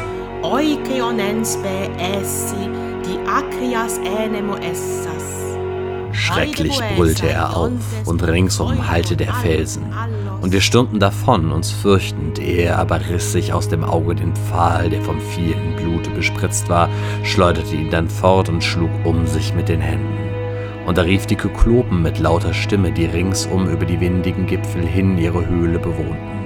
oikeon enspe essi, die acrias enemo essas. Schrecklich brüllte er auf, und ringsum hallte der Felsen. Und wir stürmten davon, uns fürchtend, er aber riss sich aus dem Auge den Pfahl, der vom vielen Blute bespritzt war, schleuderte ihn dann fort und schlug um sich mit den Händen. Und da rief die Kyklopen mit lauter Stimme, die ringsum über die windigen Gipfel hin ihre Höhle bewohnten.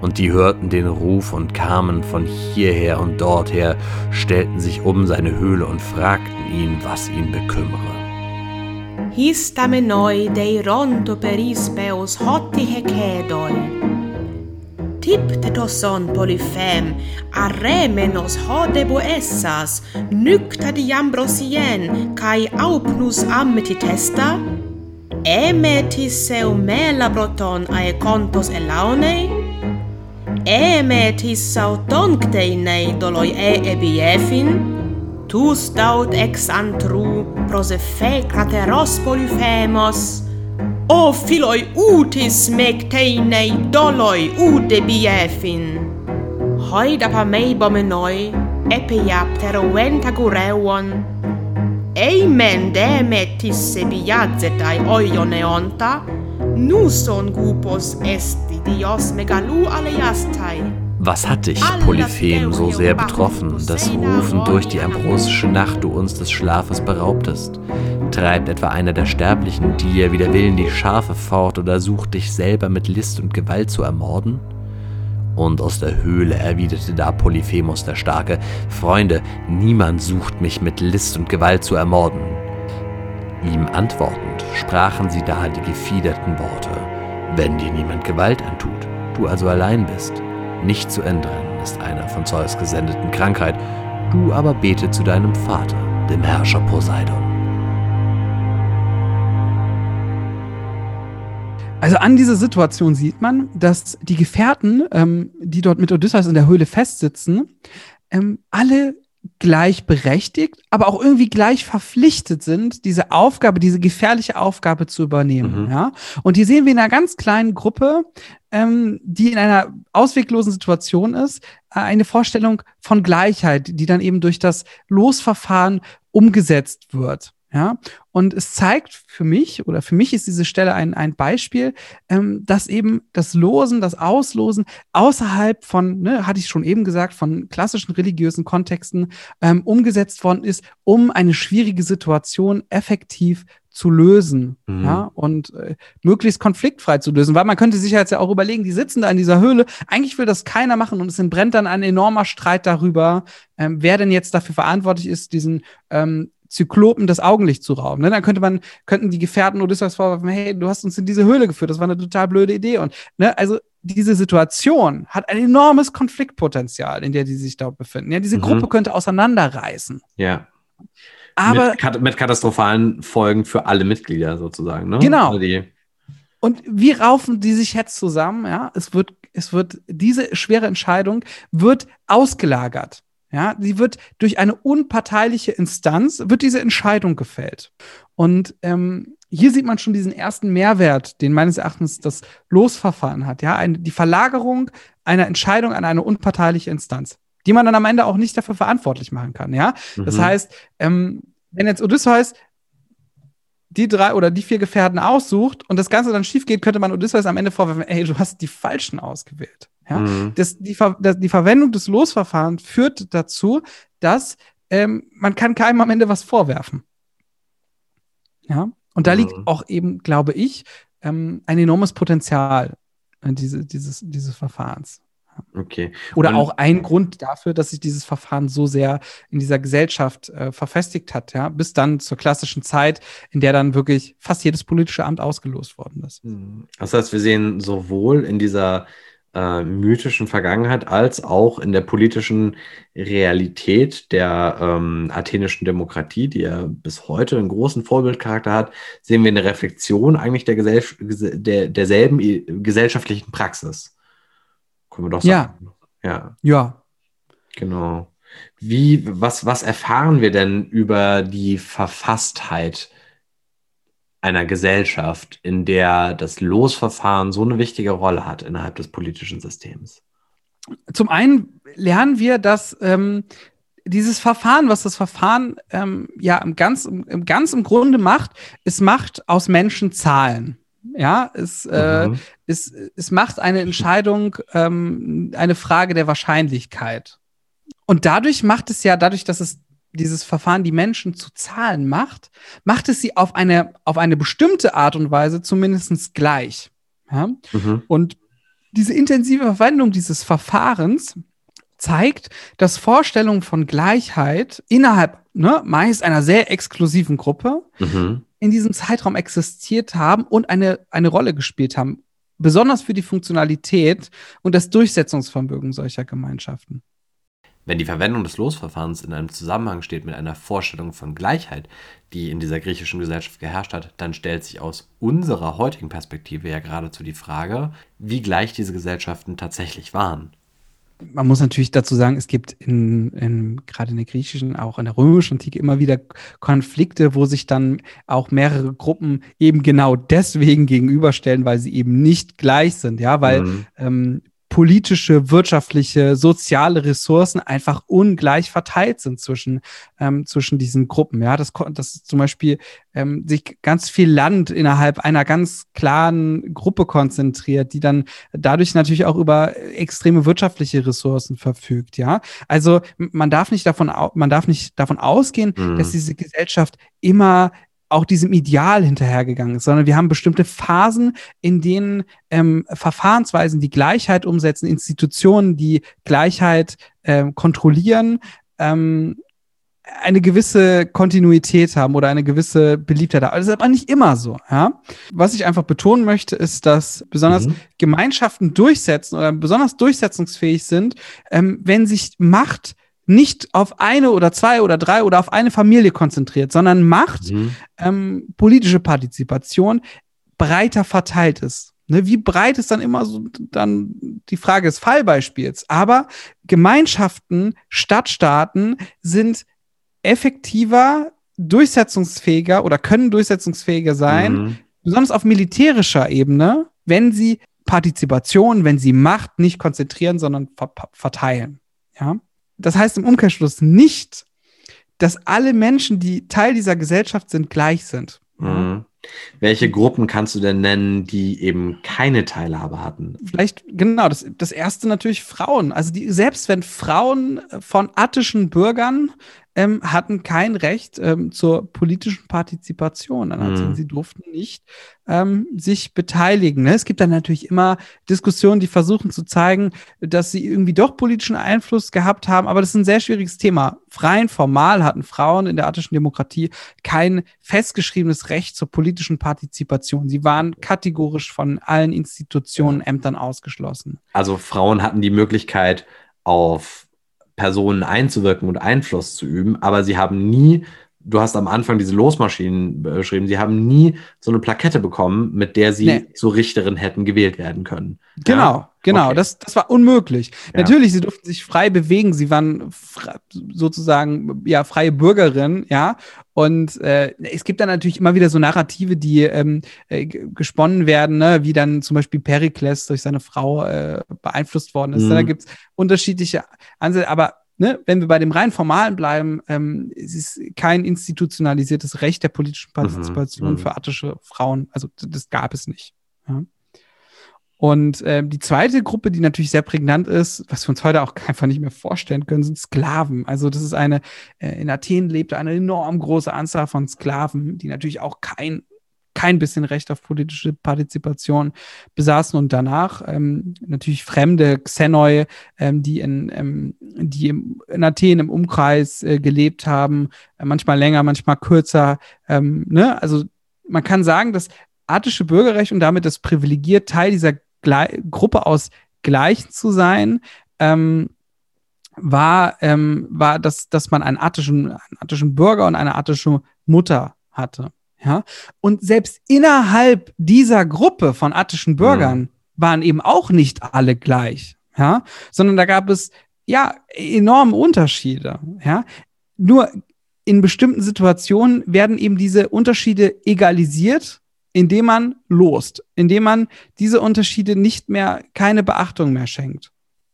Und die hörten den Ruf und kamen von hierher und dorther, stellten sich um seine Höhle und fragten ihn, was ihn bekümmere. histamenoidei rontoperispeus hoti hecedoi. Tiptetoson polyphem, arremenos hodebo essas, nycta diambrosien, cae aupnus ammeti testa, emetis seumela broton ae contos elaonei, emetis sautoncteinei doloi e ebiefin, tu staut ex antru prosephe crateros polyphemos o philoi utis mecteinei doloi ude biefin hoi dapa mei bomenoi ei tagureuon eimen demetis sebiazetai oion eonta nuson gupos esti dios megalu aleiastai. Was hat dich, Polyphem, so sehr betroffen, dass Rufen durch die ambrosische Nacht du uns des Schlafes beraubtest? Treibt etwa einer der Sterblichen dir wider Willen die Schafe fort oder sucht dich selber mit List und Gewalt zu ermorden? Und aus der Höhle erwiderte da Polyphemus der Starke, Freunde, niemand sucht mich mit List und Gewalt zu ermorden. Ihm antwortend sprachen sie da die gefiederten Worte, wenn dir niemand Gewalt antut, du also allein bist, nicht zu entrinnen ist einer von Zeus gesendeten Krankheit, du aber bete zu deinem Vater, dem Herrscher Poseidon. Also an dieser Situation sieht man, dass die Gefährten, ähm, die dort mit Odysseus in der Höhle festsitzen, ähm, alle gleichberechtigt, aber auch irgendwie gleich verpflichtet sind, diese Aufgabe, diese gefährliche Aufgabe zu übernehmen. Mhm. Ja? Und hier sehen wir in einer ganz kleinen Gruppe, ähm, die in einer ausweglosen Situation ist, äh, eine Vorstellung von Gleichheit, die dann eben durch das Losverfahren umgesetzt wird. Ja, und es zeigt für mich, oder für mich ist diese Stelle ein, ein Beispiel, ähm, dass eben das Losen, das Auslosen außerhalb von, ne, hatte ich schon eben gesagt, von klassischen religiösen Kontexten ähm, umgesetzt worden ist, um eine schwierige Situation effektiv zu lösen mhm. ja, und äh, möglichst konfliktfrei zu lösen. Weil man könnte sich jetzt ja auch überlegen, die sitzen da in dieser Höhle, eigentlich will das keiner machen und es entbrennt dann ein enormer Streit darüber, ähm, wer denn jetzt dafür verantwortlich ist, diesen ähm, Zyklopen das Augenlicht zu rauben. Ne? Dann könnte man, könnten die Gefährten Odysseus vorwerfen, hey, du hast uns in diese Höhle geführt, das war eine total blöde Idee. Und ne, also diese Situation hat ein enormes Konfliktpotenzial, in der die sich dort befinden. Ja, diese mhm. Gruppe könnte auseinanderreißen. Ja. Aber mit, mit, katastrophalen Folgen für alle Mitglieder sozusagen. Ne? Genau. Also und wie raufen die sich jetzt zusammen? Ja, es wird, es wird, diese schwere Entscheidung wird ausgelagert. Ja, sie wird durch eine unparteiliche Instanz, wird diese Entscheidung gefällt. Und ähm, hier sieht man schon diesen ersten Mehrwert, den meines Erachtens das Losverfahren hat. Ja, eine, die Verlagerung einer Entscheidung an eine unparteiliche Instanz, die man dann am Ende auch nicht dafür verantwortlich machen kann. Ja, mhm. das heißt, ähm, wenn jetzt Odysseus die drei oder die vier Gefährten aussucht und das Ganze dann schief geht, könnte man Odysseus am Ende vorwerfen, ey, du hast die Falschen ausgewählt. Ja? Mhm. Das, die, Ver das, die Verwendung des Losverfahrens führt dazu, dass ähm, man kann keinem am Ende was vorwerfen. Ja, und da mhm. liegt auch eben, glaube ich, ähm, ein enormes Potenzial äh, diese, dieses, dieses Verfahrens. Okay. Oder und auch ein Grund dafür, dass sich dieses Verfahren so sehr in dieser Gesellschaft äh, verfestigt hat, ja, bis dann zur klassischen Zeit, in der dann wirklich fast jedes politische Amt ausgelost worden ist. Mhm. Das heißt, wir sehen sowohl in dieser äh, mythischen Vergangenheit als auch in der politischen Realität der ähm, athenischen Demokratie, die ja bis heute einen großen Vorbildcharakter hat, sehen wir eine Reflexion eigentlich der, Gesell der derselben gesellschaftlichen Praxis. Können wir doch sagen. Ja. Ja. ja. Genau. Wie, was, was erfahren wir denn über die Verfasstheit einer Gesellschaft, in der das Losverfahren so eine wichtige Rolle hat innerhalb des politischen Systems? Zum einen lernen wir, dass ähm, dieses Verfahren, was das Verfahren ähm, ja im ganz, im, ganz im Grunde macht, es macht aus Menschen Zahlen. Ja, es, äh, mhm. es, es macht eine Entscheidung ähm, eine Frage der Wahrscheinlichkeit. Und dadurch macht es ja, dadurch, dass es dieses Verfahren die Menschen zu Zahlen macht, macht es sie auf eine, auf eine bestimmte Art und Weise zumindest gleich. Ja? Mhm. Und diese intensive Verwendung dieses Verfahrens zeigt, dass Vorstellungen von Gleichheit innerhalb ne, meist einer sehr exklusiven Gruppe mhm in diesem Zeitraum existiert haben und eine, eine Rolle gespielt haben. Besonders für die Funktionalität und das Durchsetzungsvermögen solcher Gemeinschaften. Wenn die Verwendung des Losverfahrens in einem Zusammenhang steht mit einer Vorstellung von Gleichheit, die in dieser griechischen Gesellschaft geherrscht hat, dann stellt sich aus unserer heutigen Perspektive ja geradezu die Frage, wie gleich diese Gesellschaften tatsächlich waren man muss natürlich dazu sagen, es gibt in, in, gerade in der griechischen, auch in der römischen Antike immer wieder Konflikte, wo sich dann auch mehrere Gruppen eben genau deswegen gegenüberstellen, weil sie eben nicht gleich sind, ja, weil mhm. ähm, politische, wirtschaftliche, soziale Ressourcen einfach ungleich verteilt sind zwischen, ähm, zwischen diesen Gruppen. Ja, das, das zum Beispiel ähm, sich ganz viel Land innerhalb einer ganz klaren Gruppe konzentriert, die dann dadurch natürlich auch über extreme wirtschaftliche Ressourcen verfügt. Ja, also man darf nicht davon, man darf nicht davon ausgehen, mhm. dass diese Gesellschaft immer auch diesem Ideal hinterhergegangen ist, sondern wir haben bestimmte Phasen, in denen ähm, Verfahrensweisen die Gleichheit umsetzen, Institutionen, die Gleichheit ähm, kontrollieren, ähm, eine gewisse Kontinuität haben oder eine gewisse Beliebtheit haben. Das ist aber nicht immer so. Ja? Was ich einfach betonen möchte, ist, dass besonders mhm. Gemeinschaften durchsetzen oder besonders durchsetzungsfähig sind, ähm, wenn sich Macht nicht auf eine oder zwei oder drei oder auf eine Familie konzentriert, sondern Macht, mhm. ähm, politische Partizipation breiter verteilt ist. Ne, wie breit ist dann immer so dann die Frage des Fallbeispiels? Aber Gemeinschaften, Stadtstaaten sind effektiver, durchsetzungsfähiger oder können durchsetzungsfähiger sein, mhm. besonders auf militärischer Ebene, wenn sie Partizipation, wenn sie Macht nicht konzentrieren, sondern ver verteilen. Ja? Das heißt im Umkehrschluss nicht, dass alle Menschen, die Teil dieser Gesellschaft sind, gleich sind. Mhm. Welche Gruppen kannst du denn nennen, die eben keine Teilhabe hatten? Vielleicht, genau, das, das erste natürlich Frauen. Also die, selbst wenn Frauen von attischen Bürgern ähm, hatten kein Recht ähm, zur politischen Partizipation. Mhm. Sie durften nicht ähm, sich beteiligen. Ne? Es gibt dann natürlich immer Diskussionen, die versuchen zu zeigen, dass sie irgendwie doch politischen Einfluss gehabt haben, aber das ist ein sehr schwieriges Thema. Freien formal hatten Frauen in der attischen Demokratie kein festgeschriebenes Recht zur politischen Partizipation. Sie waren kategorisch von allen Institutionen, Ämtern ausgeschlossen. Also Frauen hatten die Möglichkeit, auf Personen einzuwirken und Einfluss zu üben, aber sie haben nie, du hast am Anfang diese Losmaschinen beschrieben, sie haben nie so eine Plakette bekommen, mit der sie nee. zur Richterin hätten gewählt werden können. Genau, ja? genau, okay. das, das war unmöglich. Ja. Natürlich, sie durften sich frei bewegen, sie waren sozusagen ja freie Bürgerin, ja, und äh, es gibt dann natürlich immer wieder so Narrative, die ähm, äh, gesponnen werden, ne? wie dann zum Beispiel Perikles durch seine Frau äh, beeinflusst worden ist. Mhm. Da gibt es unterschiedliche Ansätze, aber ne, wenn wir bei dem rein Formalen bleiben, ähm, es ist kein institutionalisiertes Recht der politischen mhm. Partizipation mhm. für attische Frauen. Also das gab es nicht. Ja? Und äh, die zweite Gruppe, die natürlich sehr prägnant ist, was wir uns heute auch einfach nicht mehr vorstellen können, sind Sklaven. Also das ist eine, äh, in Athen lebte eine enorm große Anzahl von Sklaven, die natürlich auch kein kein bisschen Recht auf politische Partizipation besaßen und danach ähm, natürlich fremde Xenoi, ähm, die, in, ähm, die in Athen im Umkreis äh, gelebt haben, äh, manchmal länger, manchmal kürzer. Ähm, ne? Also man kann sagen, dass attische Bürgerrecht und damit das privilegiert Teil dieser Gle Gruppe aus Gleichen zu sein, ähm, war, ähm, war dass, dass man einen attischen, einen attischen Bürger und eine attische Mutter hatte. Ja? Und selbst innerhalb dieser Gruppe von attischen Bürgern mhm. waren eben auch nicht alle gleich, ja? sondern da gab es ja enorme Unterschiede. Ja? Nur in bestimmten Situationen werden eben diese Unterschiede egalisiert indem man lost, indem man diese Unterschiede nicht mehr, keine Beachtung mehr schenkt.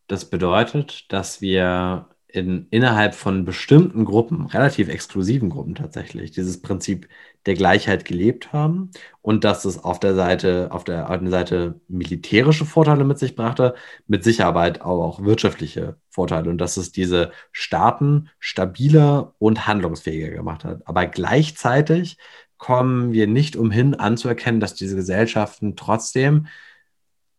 Das bedeutet, dass wir in, innerhalb von bestimmten Gruppen, relativ exklusiven Gruppen tatsächlich, dieses Prinzip der Gleichheit gelebt haben und dass es auf der Seite, auf der einen Seite militärische Vorteile mit sich brachte, mit Sicherheit aber auch wirtschaftliche Vorteile und dass es diese Staaten stabiler und handlungsfähiger gemacht hat. Aber gleichzeitig kommen wir nicht umhin anzuerkennen, dass diese Gesellschaften trotzdem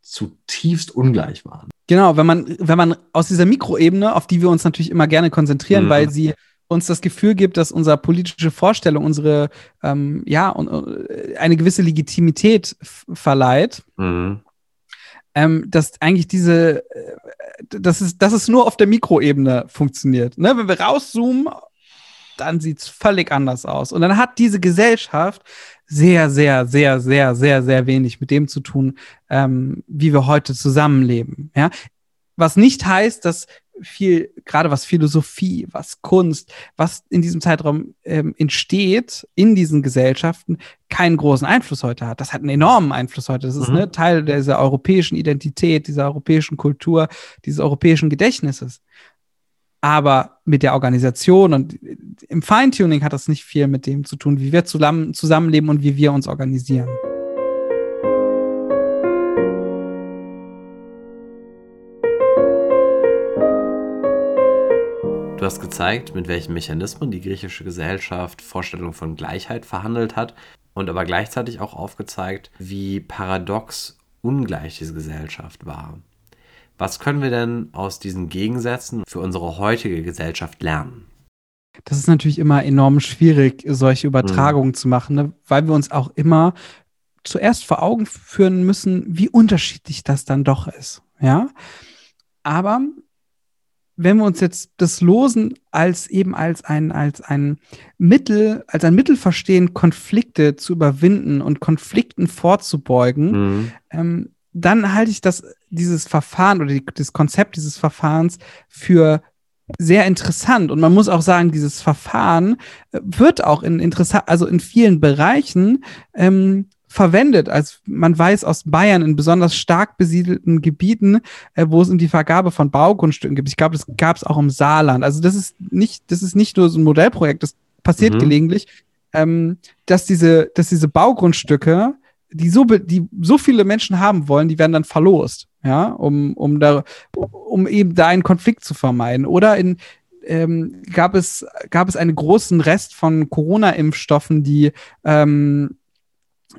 zutiefst ungleich waren. Genau, wenn man, wenn man aus dieser Mikroebene, auf die wir uns natürlich immer gerne konzentrieren, mhm. weil sie uns das Gefühl gibt, dass unsere politische Vorstellung, unsere, ähm, ja, äh, eine gewisse Legitimität verleiht, mhm. ähm, dass eigentlich diese, äh, dass es, dass es nur auf der Mikroebene funktioniert. Ne? Wenn wir rauszoomen dann sieht es völlig anders aus. Und dann hat diese Gesellschaft sehr, sehr, sehr, sehr, sehr, sehr wenig mit dem zu tun, ähm, wie wir heute zusammenleben. Ja? Was nicht heißt, dass viel, gerade was Philosophie, was Kunst, was in diesem Zeitraum ähm, entsteht, in diesen Gesellschaften, keinen großen Einfluss heute hat. Das hat einen enormen Einfluss heute. Das ist mhm. ne, Teil dieser europäischen Identität, dieser europäischen Kultur, dieses europäischen Gedächtnisses. Aber mit der Organisation und im Feintuning hat das nicht viel mit dem zu tun, wie wir zusammen, zusammenleben und wie wir uns organisieren. Du hast gezeigt, mit welchen Mechanismen die griechische Gesellschaft Vorstellungen von Gleichheit verhandelt hat und aber gleichzeitig auch aufgezeigt, wie paradox ungleich diese Gesellschaft war. Was können wir denn aus diesen Gegensätzen für unsere heutige Gesellschaft lernen? Das ist natürlich immer enorm schwierig, solche Übertragungen mhm. zu machen, ne? weil wir uns auch immer zuerst vor Augen führen müssen, wie unterschiedlich das dann doch ist. Ja, aber wenn wir uns jetzt das Losen als eben als ein, als ein Mittel, als ein Mittel verstehen, Konflikte zu überwinden und Konflikten vorzubeugen, mhm. ähm, dann halte ich das, dieses Verfahren oder die, das Konzept dieses Verfahrens für sehr interessant. Und man muss auch sagen, dieses Verfahren äh, wird auch in interessant, also in vielen Bereichen ähm, verwendet. Also man weiß aus Bayern in besonders stark besiedelten Gebieten, äh, wo es um die Vergabe von Baugrundstücken gibt. Ich glaube, das gab es auch im Saarland. Also das ist nicht, das ist nicht nur so ein Modellprojekt, das passiert mhm. gelegentlich, ähm, dass diese, dass diese Baugrundstücke, die so, die so viele Menschen haben wollen, die werden dann verlost, ja, um, um da, um eben da einen Konflikt zu vermeiden. Oder in, ähm, gab es, gab es einen großen Rest von Corona-Impfstoffen, die ähm,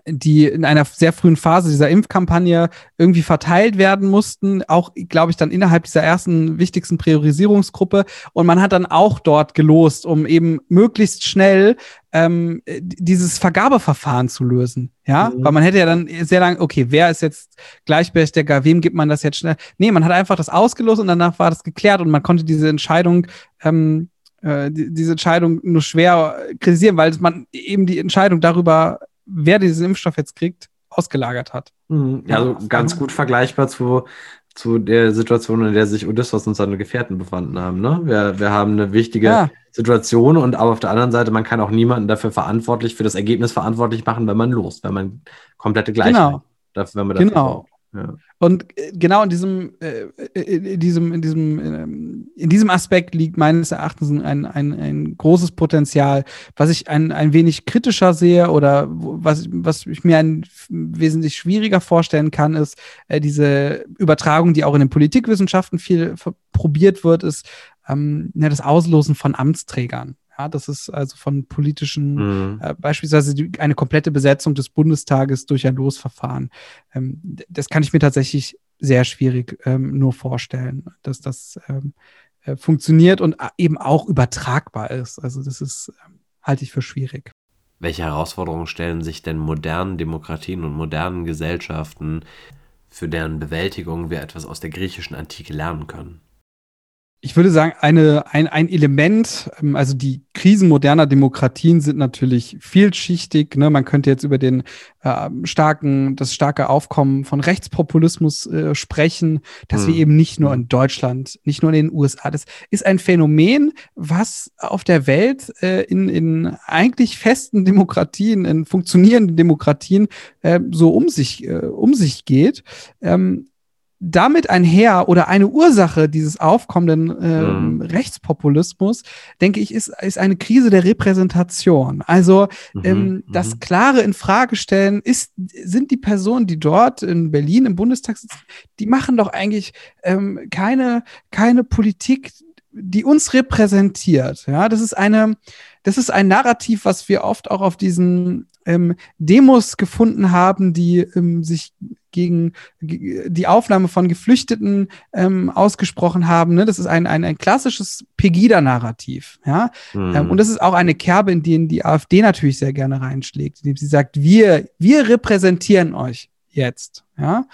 die in einer sehr frühen Phase dieser Impfkampagne irgendwie verteilt werden mussten, auch, glaube ich, dann innerhalb dieser ersten wichtigsten Priorisierungsgruppe. Und man hat dann auch dort gelost, um eben möglichst schnell ähm, dieses Vergabeverfahren zu lösen. Ja, mhm. weil man hätte ja dann sehr lange, okay, wer ist jetzt gleichberechtigter, wem gibt man das jetzt schnell? Nee, man hat einfach das ausgelost und danach war das geklärt und man konnte diese Entscheidung ähm, äh, diese Entscheidung nur schwer kritisieren, weil man eben die Entscheidung darüber wer diesen Impfstoff jetzt kriegt, ausgelagert hat. Mhm. Ja, also ganz gut vergleichbar zu, zu der Situation, in der sich Odysseus und seine Gefährten befanden haben. Ne? Wir, wir haben eine wichtige ja. Situation und aber auf der anderen Seite, man kann auch niemanden dafür verantwortlich, für das Ergebnis verantwortlich machen, wenn man lost, wenn man komplette Gleichheit genau. dafür, wenn man dafür genau. Ja. Und äh, genau in diesem, äh, in diesem, in diesem, ähm, in diesem Aspekt liegt meines Erachtens ein, ein, ein großes Potenzial, was ich ein, ein wenig kritischer sehe oder was, was ich mir ein wesentlich schwieriger vorstellen kann, ist äh, diese Übertragung, die auch in den Politikwissenschaften viel probiert wird, ist ähm, ja, das Auslosen von Amtsträgern. Ja, das ist also von politischen, mhm. äh, beispielsweise die, eine komplette Besetzung des Bundestages durch ein Losverfahren. Ähm, das kann ich mir tatsächlich sehr schwierig ähm, nur vorstellen, dass das ähm, äh, funktioniert und eben auch übertragbar ist. Also das ist, ähm, halte ich für schwierig. Welche Herausforderungen stellen sich denn modernen Demokratien und modernen Gesellschaften, für deren Bewältigung wir etwas aus der griechischen Antike lernen können? Ich würde sagen, eine, ein, ein Element, ähm, also die Krisen moderner Demokratien sind natürlich vielschichtig. Ne? Man könnte jetzt über den äh, starken, das starke Aufkommen von Rechtspopulismus äh, sprechen, dass hm. wir eben nicht nur in Deutschland, nicht nur in den USA, das ist ein Phänomen, was auf der Welt äh, in, in eigentlich festen Demokratien, in funktionierenden Demokratien äh, so um sich, äh, um sich geht. Ähm, damit einher oder eine Ursache dieses aufkommenden ähm, mhm. Rechtspopulismus, denke ich, ist, ist eine Krise der Repräsentation. Also mhm. ähm, das mhm. klare Infragestellen ist, sind die Personen, die dort in Berlin im Bundestag sitzen, die machen doch eigentlich ähm, keine, keine Politik, die uns repräsentiert. Ja, das ist eine, das ist ein Narrativ, was wir oft auch auf diesen ähm, Demos gefunden haben, die ähm, sich gegen die Aufnahme von Geflüchteten ähm, ausgesprochen haben. Ne? Das ist ein, ein, ein klassisches Pegida-Narrativ. Ja? Mhm. Ähm, und das ist auch eine Kerbe, in die die AfD natürlich sehr gerne reinschlägt, indem sie sagt, wir, wir repräsentieren euch jetzt. Ja?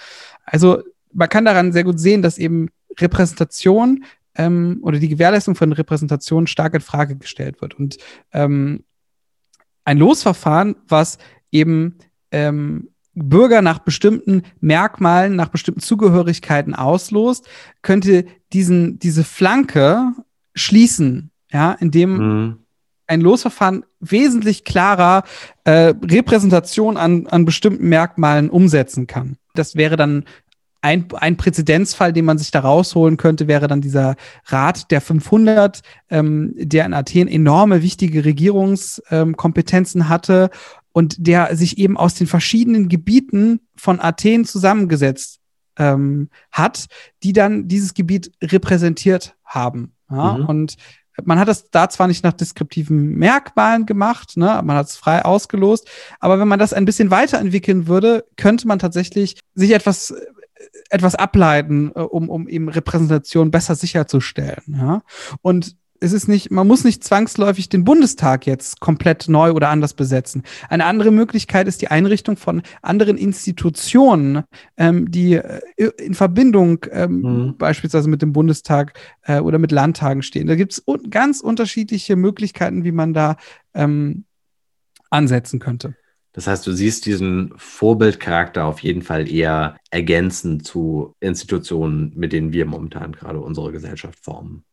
Also man kann daran sehr gut sehen, dass eben Repräsentation ähm, oder die Gewährleistung von Repräsentation stark in Frage gestellt wird. Und ähm, ein Losverfahren, was eben ähm, Bürger nach bestimmten Merkmalen, nach bestimmten Zugehörigkeiten auslost, könnte diesen, diese Flanke schließen, ja, indem mhm. ein Losverfahren wesentlich klarer äh, Repräsentation an, an bestimmten Merkmalen umsetzen kann. Das wäre dann ein, ein Präzedenzfall, den man sich da rausholen könnte, wäre dann dieser Rat der 500, ähm, der in Athen enorme wichtige Regierungskompetenzen ähm, hatte und der sich eben aus den verschiedenen Gebieten von Athen zusammengesetzt ähm, hat, die dann dieses Gebiet repräsentiert haben. Ja? Mhm. Und man hat das da zwar nicht nach deskriptiven Merkmalen gemacht, ne, man hat es frei ausgelost, aber wenn man das ein bisschen weiterentwickeln würde, könnte man tatsächlich sich etwas etwas ableiten, äh, um, um eben Repräsentation besser sicherzustellen. Ja? Und es ist nicht, man muss nicht zwangsläufig den Bundestag jetzt komplett neu oder anders besetzen. Eine andere Möglichkeit ist die Einrichtung von anderen Institutionen, ähm, die äh, in Verbindung ähm, mhm. beispielsweise mit dem Bundestag äh, oder mit Landtagen stehen. Da gibt es un ganz unterschiedliche Möglichkeiten, wie man da ähm, ansetzen könnte. Das heißt, du siehst diesen Vorbildcharakter auf jeden Fall eher ergänzend zu Institutionen, mit denen wir momentan gerade unsere Gesellschaft formen.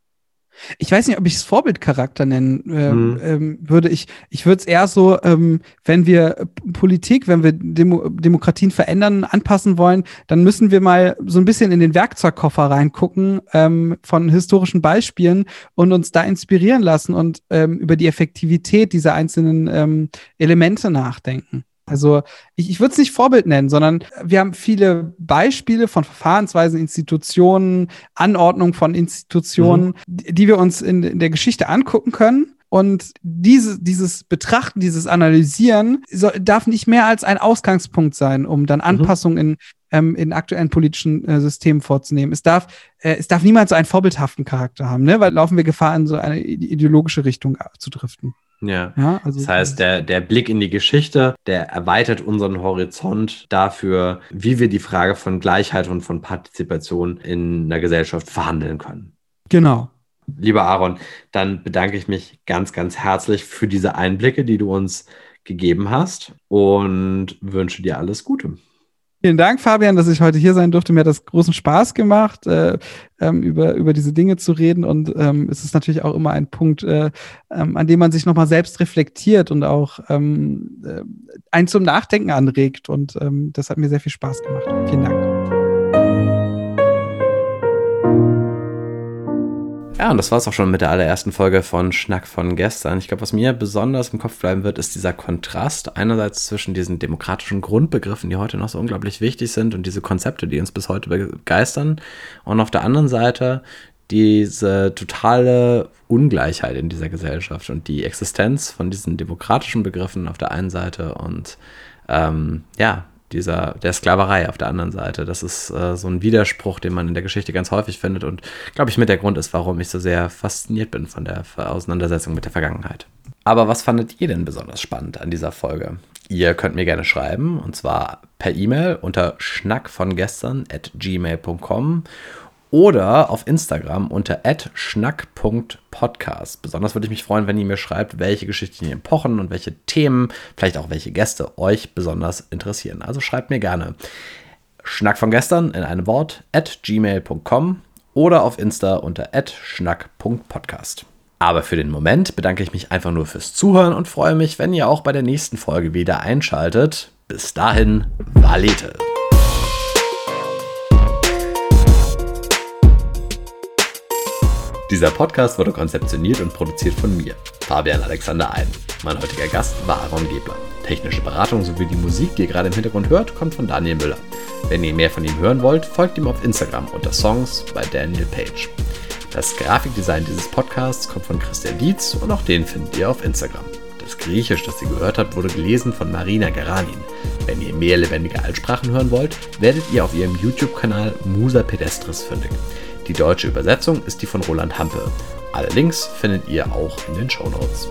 Ich weiß nicht, ob ich es Vorbildcharakter nennen äh, mhm. ähm, würde. Ich, ich würde es eher so, ähm, wenn wir Politik, wenn wir Demo Demokratien verändern, anpassen wollen, dann müssen wir mal so ein bisschen in den Werkzeugkoffer reingucken ähm, von historischen Beispielen und uns da inspirieren lassen und ähm, über die Effektivität dieser einzelnen ähm, Elemente nachdenken. Also ich, ich würde es nicht Vorbild nennen, sondern wir haben viele Beispiele von Verfahrensweisen, Institutionen, Anordnung von Institutionen, mhm. die, die wir uns in, in der Geschichte angucken können. Und diese, dieses Betrachten, dieses Analysieren so, darf nicht mehr als ein Ausgangspunkt sein, um dann mhm. Anpassungen in, ähm, in aktuellen politischen äh, Systemen vorzunehmen. Es darf, äh, es darf niemals so einen vorbildhaften Charakter haben, ne? weil laufen wir Gefahr, in so eine ideologische Richtung abzudriften. Ja. ja also das heißt, der, der Blick in die Geschichte, der erweitert unseren Horizont dafür, wie wir die Frage von Gleichheit und von Partizipation in einer Gesellschaft verhandeln können. Genau. Lieber Aaron, dann bedanke ich mich ganz, ganz herzlich für diese Einblicke, die du uns gegeben hast und wünsche dir alles Gute. Vielen Dank, Fabian, dass ich heute hier sein durfte. Mir hat das großen Spaß gemacht, äh, ähm, über, über diese Dinge zu reden. Und ähm, es ist natürlich auch immer ein Punkt, äh, ähm, an dem man sich nochmal selbst reflektiert und auch ähm, äh, einen zum Nachdenken anregt. Und ähm, das hat mir sehr viel Spaß gemacht. Vielen Dank. Ja, und das war es auch schon mit der allerersten Folge von Schnack von gestern. Ich glaube, was mir besonders im Kopf bleiben wird, ist dieser Kontrast einerseits zwischen diesen demokratischen Grundbegriffen, die heute noch so unglaublich wichtig sind und diese Konzepte, die uns bis heute begeistern, und auf der anderen Seite diese totale Ungleichheit in dieser Gesellschaft und die Existenz von diesen demokratischen Begriffen auf der einen Seite und ähm, ja, dieser, der Sklaverei auf der anderen Seite. Das ist äh, so ein Widerspruch, den man in der Geschichte ganz häufig findet und, glaube ich, mit der Grund ist, warum ich so sehr fasziniert bin von der Auseinandersetzung mit der Vergangenheit. Aber was fandet ihr denn besonders spannend an dieser Folge? Ihr könnt mir gerne schreiben und zwar per E-Mail unter schnackvongestern at gmail.com oder auf Instagram unter schnack.podcast. Besonders würde ich mich freuen, wenn ihr mir schreibt, welche geschichtlichen Epochen und welche Themen, vielleicht auch welche Gäste euch besonders interessieren. Also schreibt mir gerne Schnack von gestern in einem Wort at gmail.com oder auf Insta unter schnack.podcast. Aber für den Moment bedanke ich mich einfach nur fürs Zuhören und freue mich, wenn ihr auch bei der nächsten Folge wieder einschaltet. Bis dahin, Valete! Dieser Podcast wurde konzeptioniert und produziert von mir, Fabian Alexander Ein. Mein heutiger Gast war Aaron Gebler. Technische Beratung sowie die Musik, die ihr gerade im Hintergrund hört, kommt von Daniel Müller. Wenn ihr mehr von ihm hören wollt, folgt ihm auf Instagram unter Songs bei Daniel Page. Das Grafikdesign dieses Podcasts kommt von Christian Dietz und auch den findet ihr auf Instagram. Das Griechisch, das ihr gehört habt, wurde gelesen von Marina Garanin. Wenn ihr mehr lebendige Altsprachen hören wollt, werdet ihr auf ihrem YouTube-Kanal Musa Pedestris fündig. Die deutsche Übersetzung ist die von Roland Hampe. Alle Links findet ihr auch in den Show Notes.